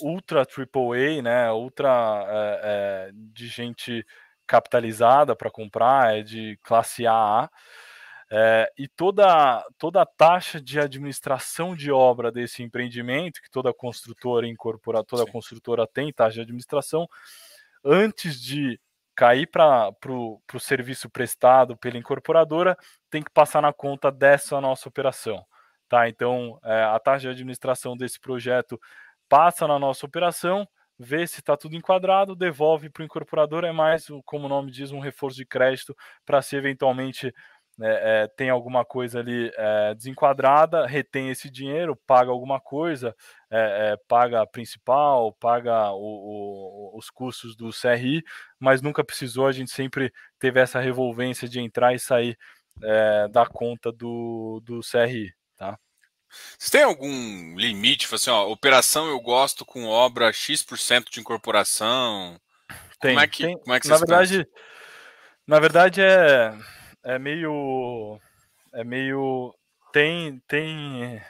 ultra AAA, né? Ultra é, é, de gente capitalizada para comprar, é de classe AA. É, e toda, toda a taxa de administração de obra desse empreendimento, que toda construtora incorpora, toda construtora tem taxa de administração, antes de cair para o serviço prestado pela incorporadora, tem que passar na conta dessa nossa operação. Tá? Então, é, a taxa de administração desse projeto passa na nossa operação, vê se está tudo enquadrado, devolve para o incorporador, é mais, como o nome diz, um reforço de crédito para se eventualmente é, é, tem alguma coisa ali é, desenquadrada, retém esse dinheiro, paga alguma coisa, é, paga a principal, paga o, o, os custos do CRI, mas nunca precisou, a gente sempre teve essa revolvência de entrar e sair da conta do, do CRI. Tá? Você tem algum limite? Assim, ó, operação eu gosto com obra X% de incorporação? Tem, como é que, tem, como é que na verdade, pensam? na verdade é é meio. É meio. Tem. tem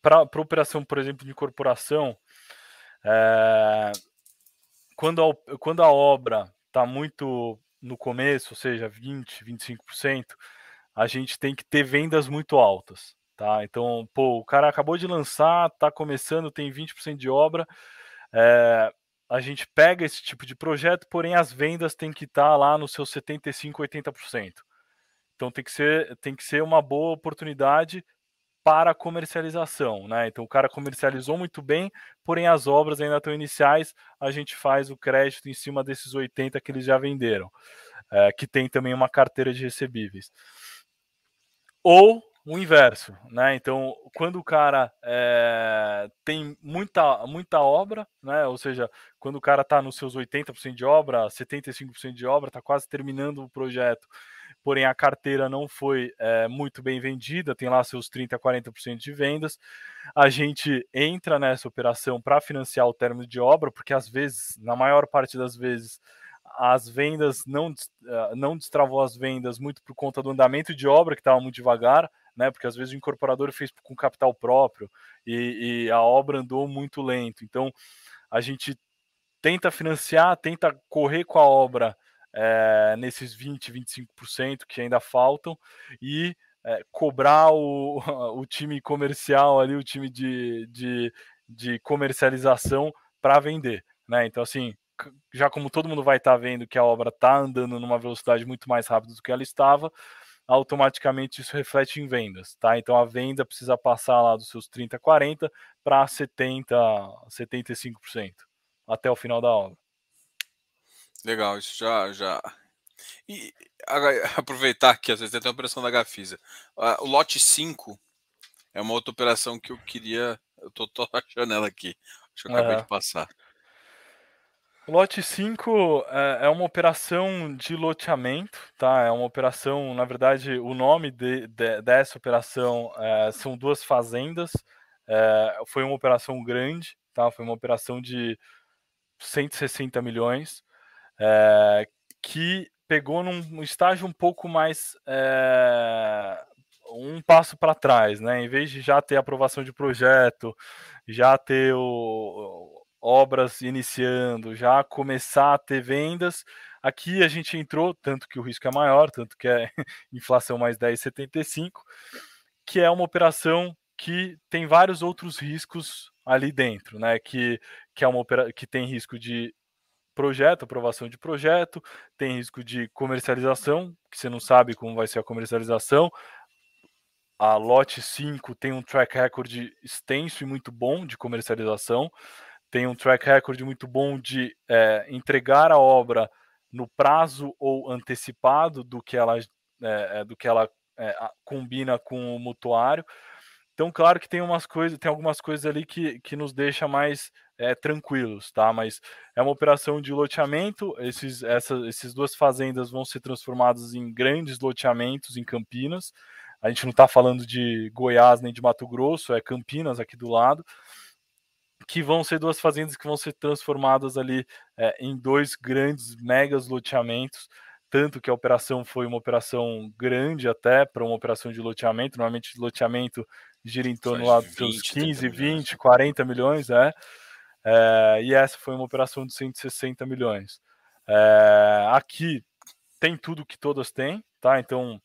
para operação, por exemplo, de incorporação, é, quando, a, quando a obra está muito no começo, ou seja, 20, 25%, a gente tem que ter vendas muito altas. Tá? Então, pô, o cara acabou de lançar, está começando, tem 20% de obra. É, a gente pega esse tipo de projeto, porém as vendas têm que estar tá lá nos seus 75, 80%. Então tem que ser, tem que ser uma boa oportunidade para comercialização, né? Então o cara comercializou muito bem, porém as obras ainda estão iniciais, a gente faz o crédito em cima desses 80 que eles já venderam, é, que tem também uma carteira de recebíveis. Ou o inverso, né? Então, quando o cara é, tem muita, muita obra, né? Ou seja, quando o cara está nos seus 80% de obra, 75% de obra, está quase terminando o projeto porém a carteira não foi é, muito bem vendida, tem lá seus 30%, 40% de vendas. A gente entra nessa operação para financiar o término de obra, porque às vezes, na maior parte das vezes, as vendas não, eh, não destravou as vendas muito por conta do andamento de obra, que estava muito devagar, né? Porque às vezes o incorporador fez com capital próprio e, e a obra andou muito lento. Então a gente tenta financiar, tenta correr com a obra é, nesses 20, 25% que ainda faltam e é, cobrar o, o time comercial ali, o time de, de, de comercialização para vender. Né? Então, assim, já como todo mundo vai estar tá vendo que a obra está andando numa velocidade muito mais rápida do que ela estava, automaticamente isso reflete em vendas, tá? Então a venda precisa passar lá dos seus 30, 40 para 70, 75% até o final da obra. Legal, isso já, já. E aproveitar que às vezes tem a operação da Gafisa. O lote 5 é uma outra operação que eu queria. Eu tô, tô achando ela aqui. Acho que eu acabei de passar. Lote 5 é, é uma operação de loteamento, tá? É uma operação, na verdade, o nome de, de, dessa operação é, são duas fazendas. É, foi uma operação grande, tá? Foi uma operação de 160 milhões é, que pegou num estágio um pouco mais é, um passo para trás, né? Em vez de já ter aprovação de projeto, já ter o, obras iniciando, já começar a ter vendas, aqui a gente entrou, tanto que o risco é maior, tanto que é inflação mais 10,75, que é uma operação que tem vários outros riscos ali dentro, né? Que, que é uma opera que tem risco de projeto, aprovação de projeto, tem risco de comercialização, que você não sabe como vai ser a comercialização. A Lote 5 tem um track record extenso e muito bom de comercialização, tem um track record muito bom de é, entregar a obra no prazo ou antecipado do que ela, é, do que ela é, combina com o mutuário. Então, claro que tem umas coisas, tem algumas coisas ali que, que nos deixa mais é, tranquilos, tá? Mas é uma operação de loteamento. Esses, essa, esses duas fazendas vão ser transformadas em grandes loteamentos em Campinas. A gente não está falando de Goiás nem de Mato Grosso, é Campinas aqui do lado. Que vão ser duas fazendas que vão ser transformadas ali é, em dois grandes megas loteamentos tanto que a operação foi uma operação grande até para uma operação de loteamento. Normalmente, loteamento gira em torno lá dos seus 15, 20, 40 milhões, é. É, e essa foi uma operação de 160 milhões. É, aqui tem tudo que todas têm, tá? Então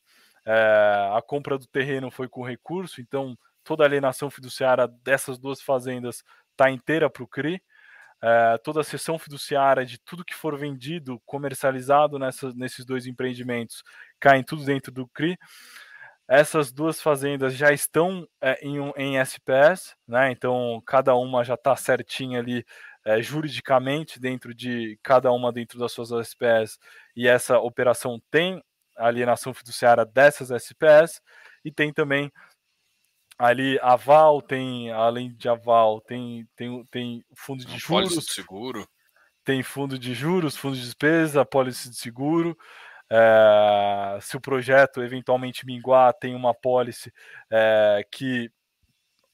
é, a compra do terreno foi com recurso, então toda a alienação fiduciária dessas duas fazendas está inteira para o CRI. É, toda a sessão fiduciária de tudo que for vendido, comercializado nessa, nesses dois empreendimentos, cai tudo dentro do CRI. Essas duas fazendas já estão é, em, em SPS, né? Então cada uma já está certinha ali é, juridicamente dentro de cada uma dentro das suas SPS e essa operação tem alienação fiduciária dessas SPS e tem também ali aval, tem além de aval, tem tem, tem fundo de juros, de seguro. tem fundo de juros, fundo de despesa, apólice de seguro. É, se o projeto eventualmente minguar, tem uma apólice é, que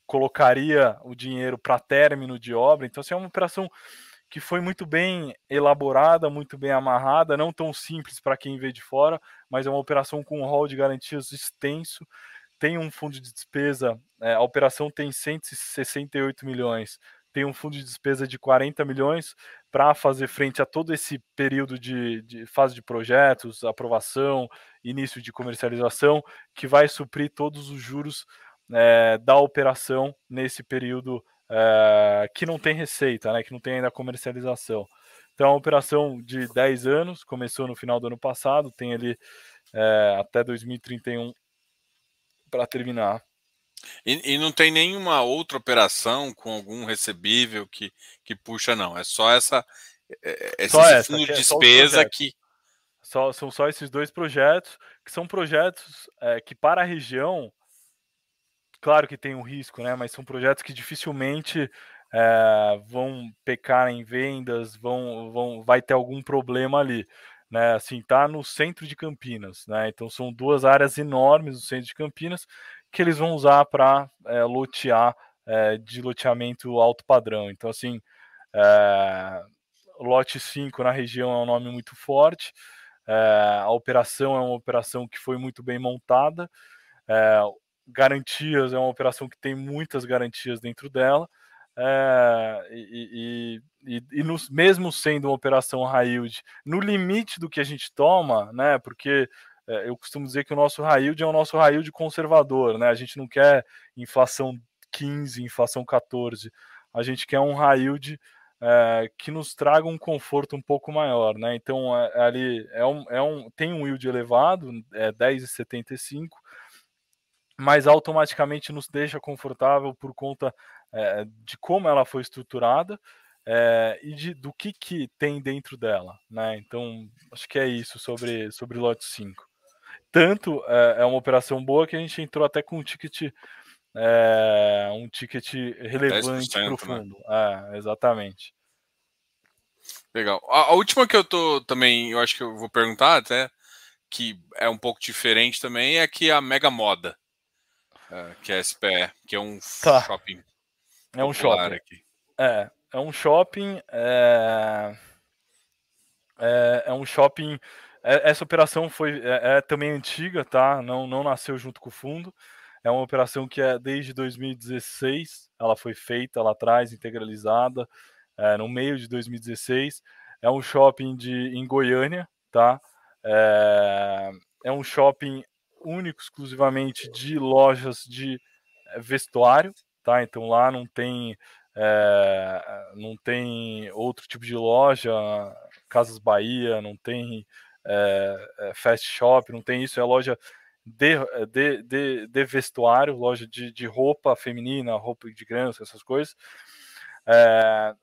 colocaria o dinheiro para término de obra. Então, assim, é uma operação que foi muito bem elaborada, muito bem amarrada, não tão simples para quem vê de fora, mas é uma operação com um rol de garantias extenso. Tem um fundo de despesa, é, a operação tem 168 milhões, tem um fundo de despesa de 40 milhões para fazer frente a todo esse período de, de, fase de projetos, aprovação, início de comercialização, que vai suprir todos os juros é, da operação nesse período é, que não tem receita, né, que não tem ainda comercialização. Então, uma operação de 10 anos, começou no final do ano passado, tem ali é, até 2031 para terminar. E, e, não tem nenhuma outra operação com algum recebível que, que puxa, não. É só essa. É, esse só essa, fundo de é despesa que. Só, são só esses dois projetos, que são projetos é, que, para a região, claro que tem um risco, né? Mas são projetos que dificilmente é, vão pecar em vendas, vão, vão, vai ter algum problema ali. Né, assim, tá no centro de Campinas, né? Então são duas áreas enormes no centro de Campinas que eles vão usar para é, lotear é, de loteamento alto padrão. Então, assim, é, lote 5 na região é um nome muito forte. A operação é uma operação que foi muito bem montada. Garantias é uma operação que tem muitas garantias dentro dela. É, e, e, e, e no, mesmo sendo uma operação high yield, no limite do que a gente toma, né? Porque é, eu costumo dizer que o nosso high yield é o nosso high yield conservador, né? A gente não quer inflação 15, inflação 14. A gente quer um high yield é, que nos traga um conforto um pouco maior, né? Então é, ali é um, é um, tem um yield elevado, é 10,75 mas automaticamente nos deixa confortável por conta é, de como ela foi estruturada é, e de, do que, que tem dentro dela. Né? Então, acho que é isso sobre, sobre lote 5. Tanto é, é uma operação boa que a gente entrou até com um ticket, é, um ticket relevante para o fundo. Né? É, exatamente. Legal. A, a, última que eu tô também, eu acho que eu vou perguntar até, que é um pouco diferente também, é que a Mega Moda. É, que é SPE, que é um tá. shopping. É um shopping. Aqui. É, é um shopping. É, é, é um shopping. É, essa operação foi é, é, também antiga, tá? Não, não nasceu junto com o fundo. É uma operação que é desde 2016. Ela foi feita lá atrás, integralizada, é, no meio de 2016. É um shopping de, em Goiânia, tá? É, é um shopping único, exclusivamente de lojas de eh, vestuário, tá? Então lá não tem é, não tem outro tipo de loja, Casas Bahia, não tem é, fast shop, não tem isso, é loja de, de, de, de vestuário, loja de, de roupa feminina, roupa de criança, essas coisas. É,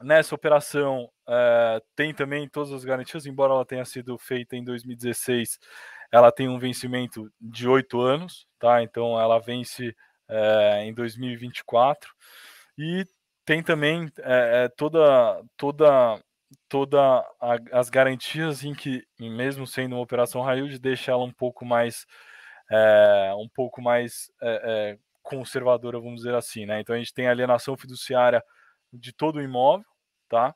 nessa operação tem também todas as garantias, embora ela tenha sido feita em 2016 ela tem um vencimento de oito anos, tá? Então ela vence é, em 2024 e tem também é, toda toda toda a, as garantias em que mesmo sendo uma operação high yield deixa ela um pouco mais é, um pouco mais conservadora vamos dizer assim né? Então a gente tem alienação fiduciária de todo o imóvel tá?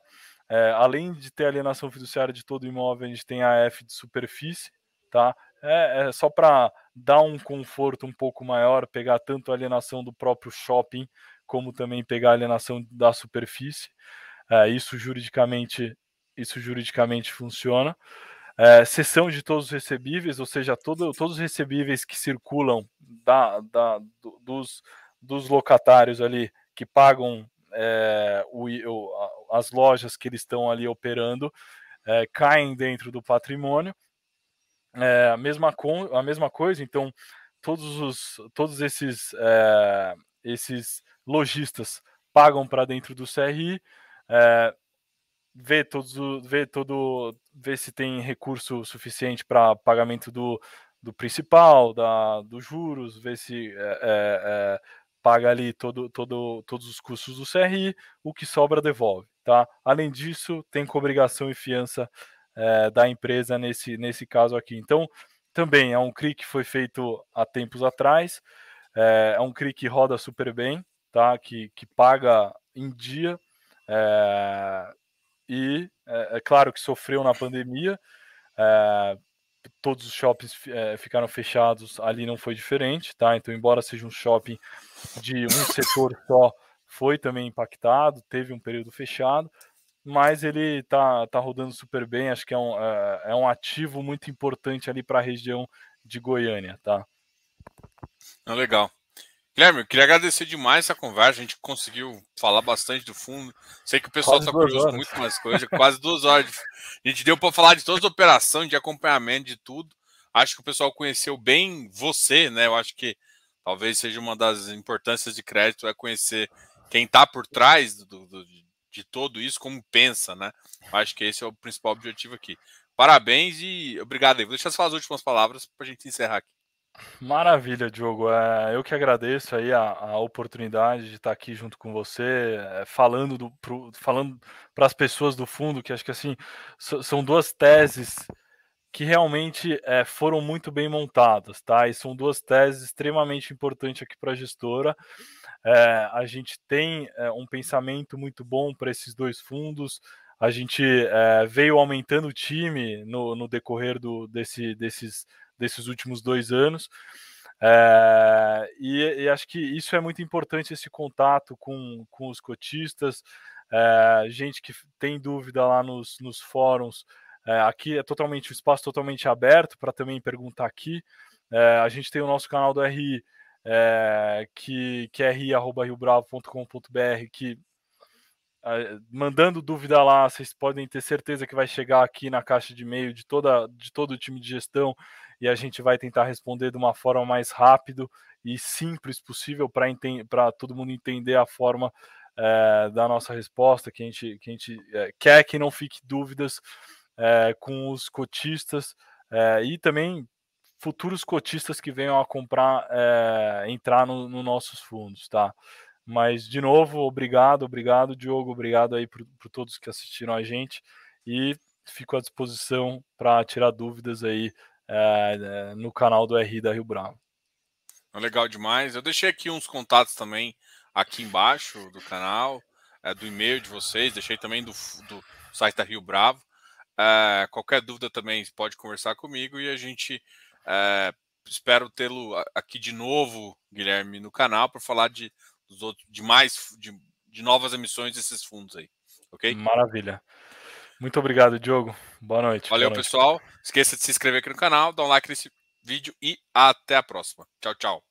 Além de ter alienação fiduciária de todo o imóvel a gente tem a F de superfície tá? É, é só para dar um conforto um pouco maior, pegar tanto a alienação do próprio shopping, como também pegar a alienação da superfície. É, isso juridicamente isso juridicamente funciona. É, cessão de todos os recebíveis, ou seja, todo, todos os recebíveis que circulam da, da, do, dos, dos locatários ali que pagam é, o, o, as lojas que eles estão ali operando é, caem dentro do patrimônio é, a, mesma a mesma coisa, então todos, os, todos esses, é, esses lojistas pagam para dentro do CRI, é, ver todos ver todo ver se tem recurso suficiente para pagamento do, do principal, da, dos juros, ver se é, paga ali todo, todo, todos os custos do CRI, o que sobra devolve. Tá? Além disso, tem obrigação e fiança é, da empresa nesse, nesse caso aqui. Então, também é um CRI que foi feito há tempos atrás, é, é um CRI que roda super bem, tá? que, que paga em dia, é, e é, é, claro que sofreu na pandemia, é, todos os shoppings é, ficaram fechados, ali não foi diferente, tá? Então, embora seja um shopping de um setor só, foi também impactado, teve um período fechado, mas ele tá, tá rodando super bem, acho que é um, é, é um ativo muito importante ali para a região de Goiânia, tá? Não, legal. Guilherme, eu queria agradecer demais essa conversa. A gente conseguiu falar bastante do fundo. Sei que o pessoal está curioso com muito mais coisas, quase duas horas. A gente deu para falar de todas as operações, de acompanhamento, de tudo. Acho que o pessoal conheceu bem você, né? Eu acho que talvez seja uma das importâncias de crédito é conhecer quem está por trás do, do, de todo isso, como pensa, né? Acho que esse é o principal objetivo aqui. Parabéns e obrigado aí. Vou deixar você falar as últimas palavras para a gente encerrar aqui. Maravilha, Diogo. É, eu que agradeço aí a, a, oportunidade de estar aqui junto com você, é, falando do, falando para as pessoas do fundo, que acho que assim são duas teses que realmente é, foram muito bem montadas, tá? E são duas teses extremamente importantes aqui para a gestora. É, a gente tem é, um pensamento muito bom para esses dois fundos. A gente é, veio aumentando o time no, no decorrer do, desse, desses desses últimos dois anos. E, e, acho que isso é muito importante, esse contato com, com os cotistas, gente que tem dúvida lá nos, nos fóruns. Aqui é totalmente o espaço totalmente aberto para também perguntar aqui. a gente tem o nosso canal do RI, que, que é ri.riobravo.com.br, que mandando dúvida lá, vocês podem ter certeza que vai chegar aqui na caixa de e-mail de, toda, de todo o time de gestão e a gente vai tentar responder de uma forma mais rápido e simples possível para todo mundo entender a forma é, da nossa resposta, que a gente, que a gente é, quer que não fique dúvidas é, com os cotistas e também futuros cotistas que venham a comprar, entrar nos no nossos fundos, tá? Mas, de novo, obrigado, obrigado, Diogo, obrigado aí por, por todos que assistiram a gente e fico à disposição para tirar dúvidas aí é, no canal do RI da Rio Bravo. Legal demais. Eu deixei aqui uns contatos também aqui embaixo do canal, é, do e-mail de vocês, deixei também do, do site da Rio Bravo. É, qualquer dúvida também pode conversar comigo e a gente é, espero tê-lo aqui de novo, Guilherme, no canal para falar de, dos outros, de mais de, de novas emissões desses fundos aí. Ok? Maravilha. Muito obrigado, Diogo. Boa noite. Valeu, boa noite. pessoal. Esqueça de se inscrever aqui no canal, dar um like nesse vídeo e até a próxima. Tchau, tchau.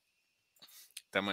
Até amanhã.